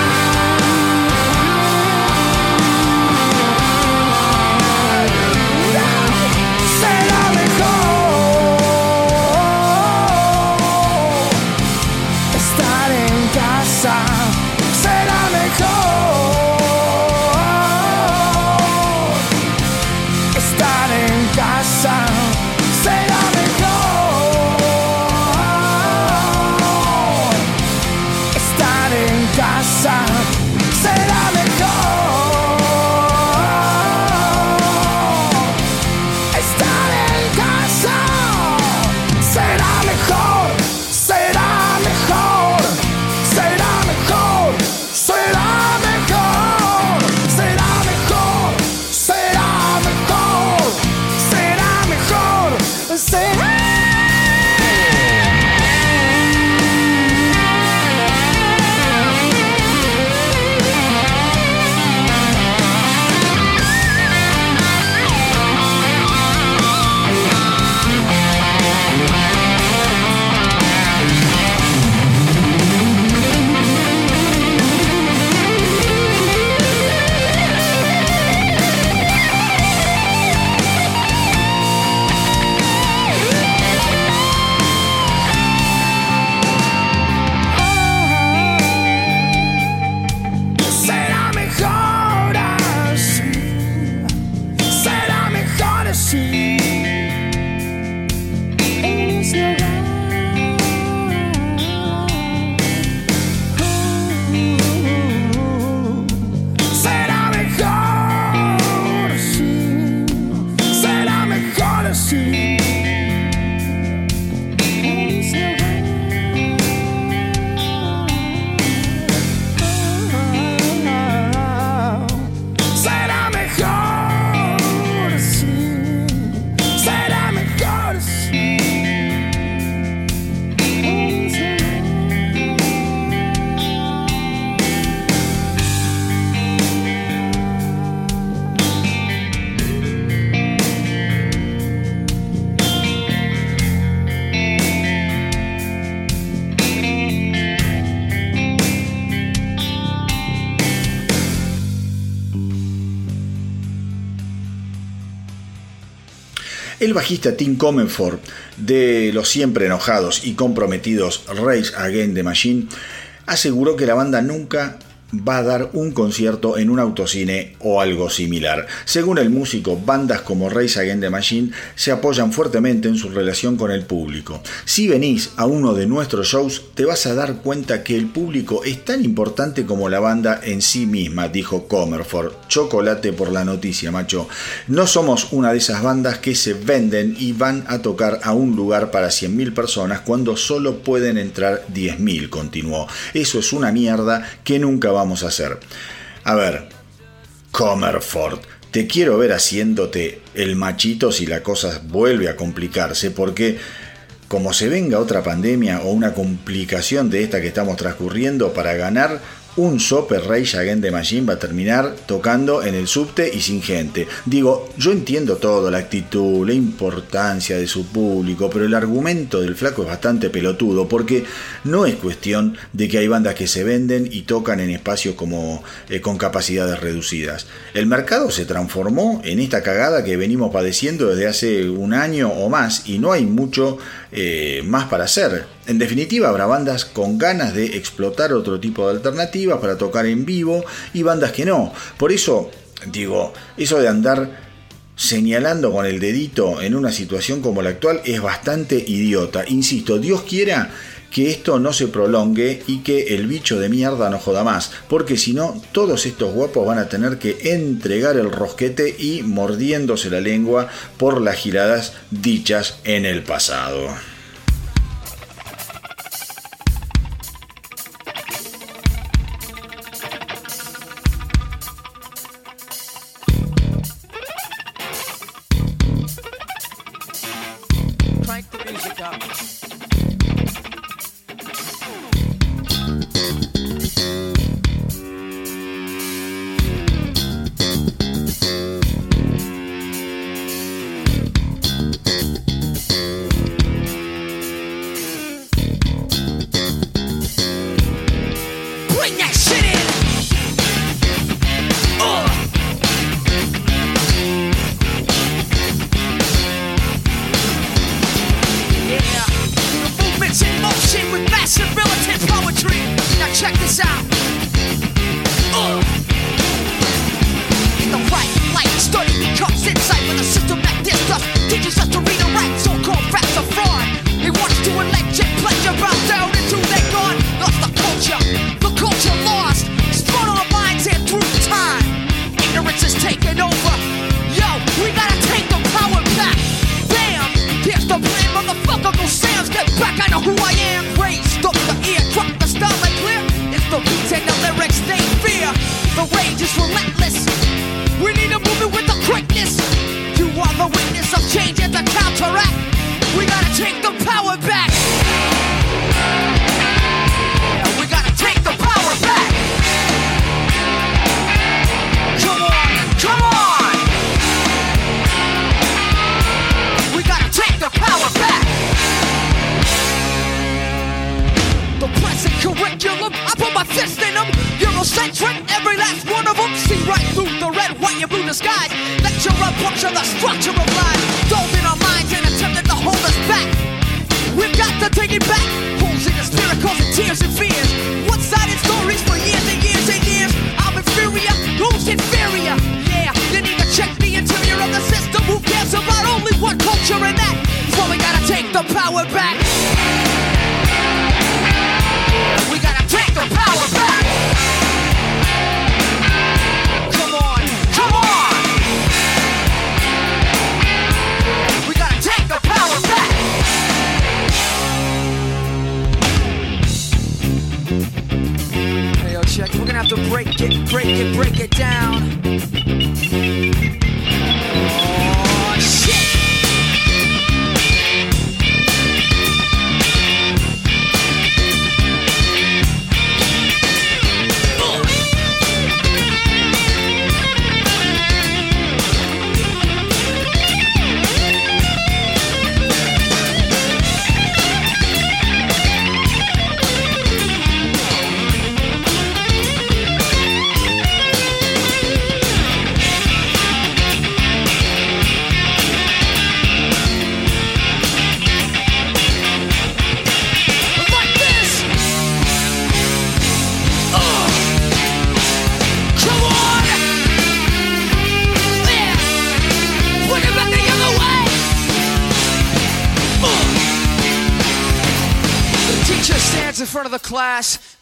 El bajista Tim Comenford de los siempre enojados y comprometidos Race Again the Machine aseguró que la banda nunca va a dar un concierto en un autocine o algo similar. Según el músico, bandas como Race Against the Machine se apoyan fuertemente en su relación con el público. Si venís a uno de nuestros shows, te vas a dar cuenta que el público es tan importante como la banda en sí misma, dijo Comerford. Chocolate por la noticia, macho. No somos una de esas bandas que se venden y van a tocar a un lugar para 100.000 personas cuando solo pueden entrar 10.000, continuó. Eso es una mierda que nunca va vamos a hacer? A ver, Comerford, te quiero ver haciéndote el machito si la cosa vuelve a complicarse, porque como se venga otra pandemia o una complicación de esta que estamos transcurriendo para ganar un Super Rage Again de Machine va a terminar tocando en el subte y sin gente. Digo, yo entiendo todo, la actitud, la importancia de su público, pero el argumento del flaco es bastante pelotudo, porque no es cuestión de que hay bandas que se venden y tocan en espacios como eh, con capacidades reducidas. El mercado se transformó en esta cagada que venimos padeciendo desde hace un año o más y no hay mucho eh, más para hacer. En definitiva, habrá bandas con ganas de explotar otro tipo de alternativas para tocar en vivo y bandas que no. Por eso, digo, eso de andar señalando con el dedito en una situación como la actual es bastante idiota. Insisto, Dios quiera que esto no se prolongue y que el bicho de mierda no joda más, porque si no, todos estos guapos van a tener que entregar el rosquete y mordiéndose la lengua por las giradas dichas en el pasado.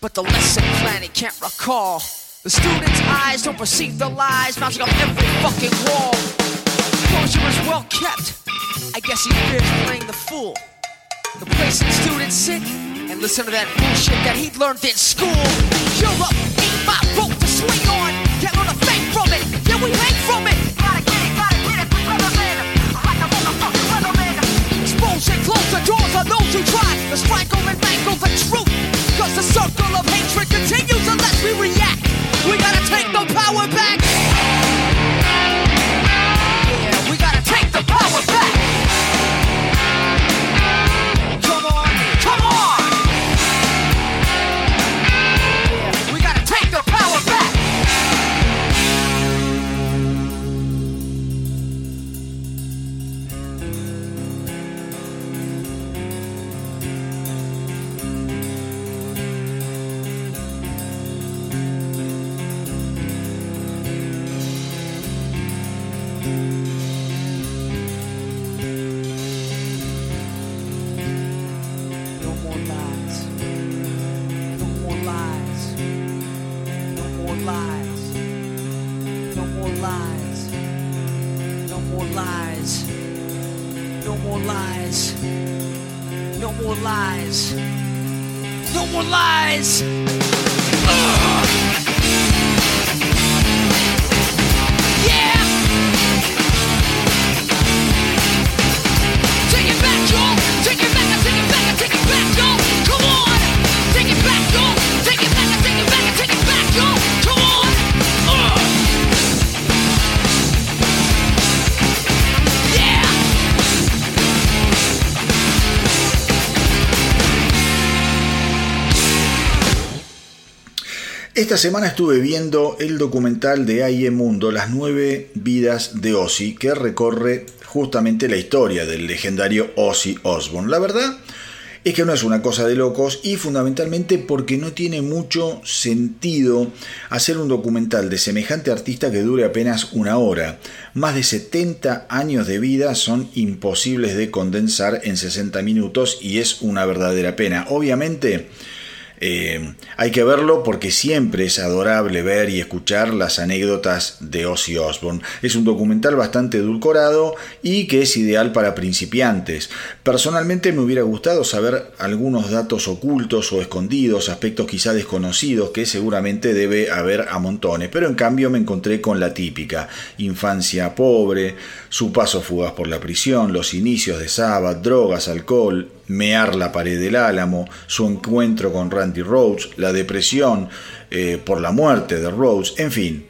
But the lesson plan he can't recall. The students' eyes don't perceive the lies mounting up every fucking wall. Composure is well kept. I guess he fears playing the fool. The place the students sit and listen to that bullshit that he learned in school. Up, ain't my rope to swing on. Can't learn a thing from it, yeah we hang from it. Gotta get it, gotta get it, We weatherman. Like a motherfucking weatherman. Expose and close the doors on those who try to strangle and mangle the truth. Cause the circle of hatred continues unless we react. We gotta take the power back. Semana estuve viendo el documental de AIE Mundo, Las nueve vidas de Ozzy, que recorre justamente la historia del legendario Ozzy Osbourne. La verdad es que no es una cosa de locos y fundamentalmente porque no tiene mucho sentido hacer un documental de semejante artista que dure apenas una hora. Más de 70 años de vida son imposibles de condensar en 60 minutos y es una verdadera pena. Obviamente Eh, hay que verlo porque siempre es adorable ver y escuchar las anécdotas de Ozzy Osbourne. Es un documental bastante edulcorado y que es ideal para principiantes. Personalmente me hubiera gustado saber algunos datos ocultos o escondidos, aspectos quizá desconocidos que seguramente debe haber a montones, pero en cambio me encontré con la típica infancia pobre, su paso fugaz por la prisión, los inicios de Sabbath, drogas, alcohol, mear la pared del álamo, su encuentro con Randy Rhodes, la depresión eh, por la muerte de Rhodes, en fin,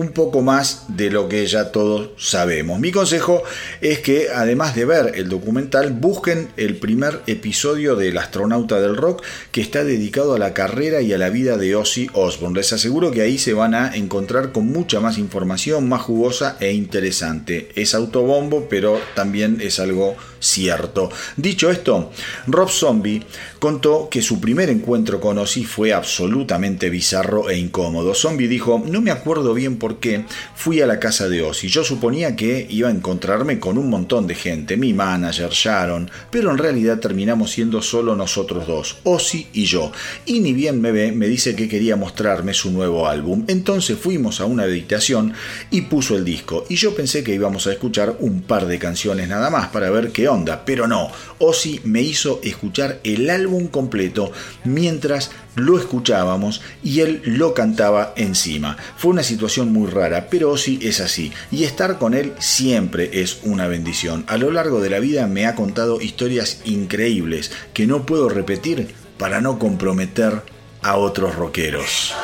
un poco más de lo que ya todos sabemos. Mi consejo es que además de ver el documental, busquen el primer episodio del astronauta del rock que está dedicado a la carrera y a la vida de Ozzy Osbourne. Les aseguro que ahí se van a encontrar con mucha más información, más jugosa e interesante. Es autobombo, pero también es algo cierto. Dicho esto, Rob Zombie contó que su primer encuentro con Ozzy fue absolutamente bizarro e incómodo. Zombie dijo, no me acuerdo bien por qué, fui a la casa de Ozzy. Yo suponía que iba a encontrarme con un montón de gente, mi manager, Sharon, pero en realidad terminamos siendo solo nosotros dos, Ozzy y yo. Y ni bien me ve, me dice que quería mostrarme su nuevo álbum. Entonces fuimos a una habitación y puso el disco. Y yo pensé que íbamos a escuchar un par de canciones nada más para ver qué pero no. Ozzy me hizo escuchar el álbum completo mientras lo escuchábamos y él lo cantaba encima. Fue una situación muy rara, pero Ozzy es así y estar con él siempre es una bendición. A lo largo de la vida me ha contado historias increíbles que no puedo repetir para no comprometer a otros rockeros.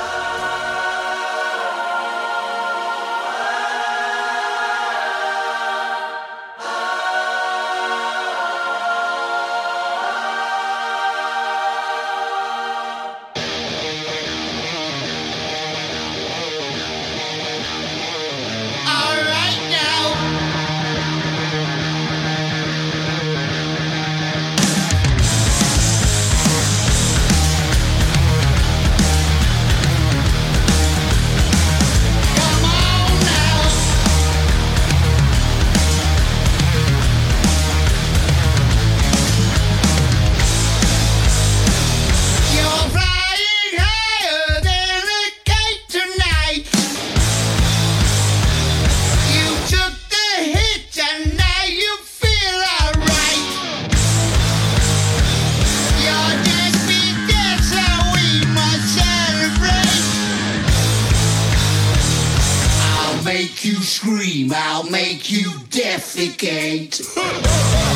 I'll make you defecate.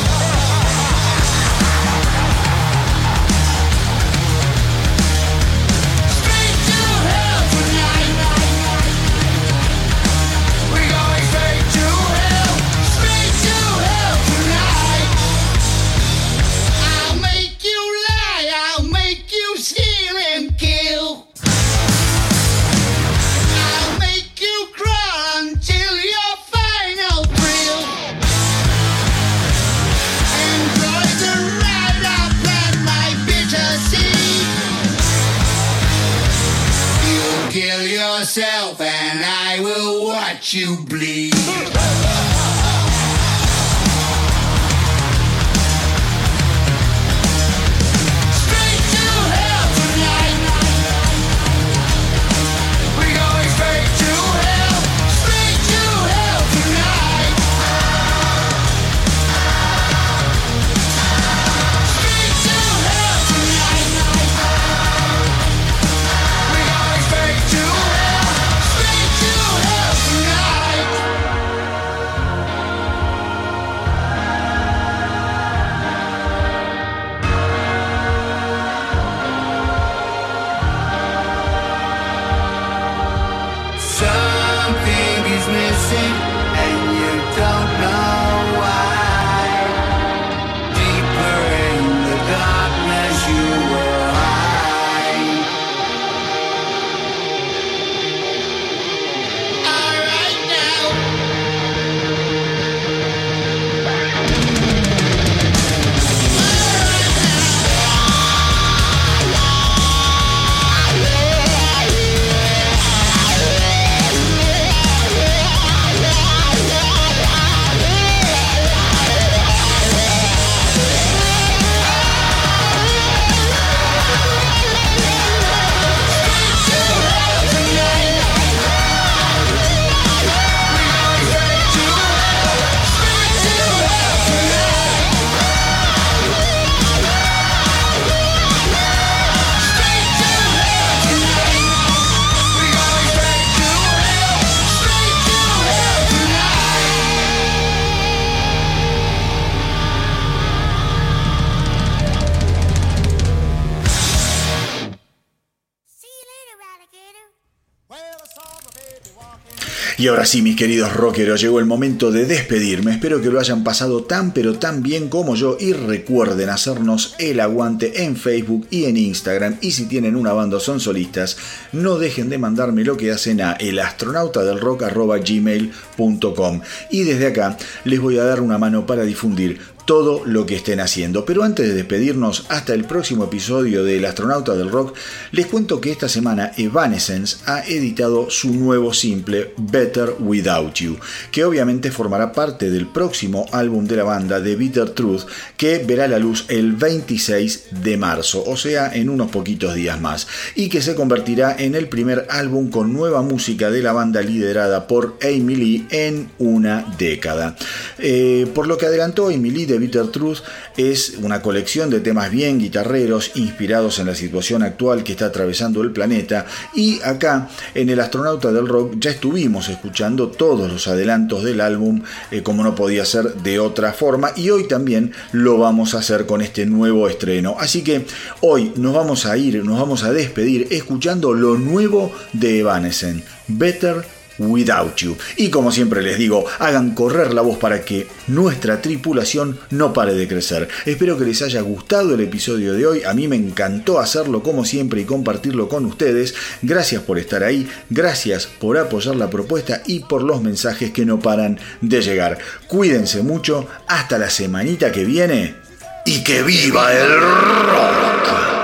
Q. Y ahora sí, mis queridos rockeros, llegó el momento de despedirme. Espero que lo hayan pasado tan pero tan bien como yo y recuerden hacernos el aguante en Facebook y en Instagram. Y si tienen una banda o son solistas, no dejen de mandarme lo que hacen a elastronautadelrock.gmail.com Y desde acá les voy a dar una mano para difundir todo lo que estén haciendo. Pero antes de despedirnos hasta el próximo episodio del Astronauta del Rock, les cuento que esta semana Evanescence ha editado su nuevo simple Better Without You, que obviamente formará parte del próximo álbum de la banda The Bitter Truth, que verá la luz el 26 de marzo, o sea, en unos poquitos días más, y que se convertirá en el primer álbum con nueva música de la banda liderada por Amy Lee en una década. Eh, por lo que adelantó Amy Lee de Bitter Truth es una colección de temas bien guitarreros inspirados en la situación actual que está atravesando el planeta. Y acá en el astronauta del rock ya estuvimos escuchando todos los adelantos del álbum eh, como no podía ser de otra forma. Y hoy también lo vamos a hacer con este nuevo estreno. Así que hoy nos vamos a ir nos vamos a despedir escuchando lo nuevo de Evanescence Better Without You. Y como siempre les digo, hagan correr la voz para que nuestra tripulación no pare de crecer. Espero que les haya gustado el episodio de hoy. A mí me encantó hacerlo como siempre y compartirlo con ustedes. Gracias por estar ahí, gracias por apoyar la propuesta y por los mensajes que no paran de llegar. Cuídense mucho, hasta la semanita que viene y que viva el rock.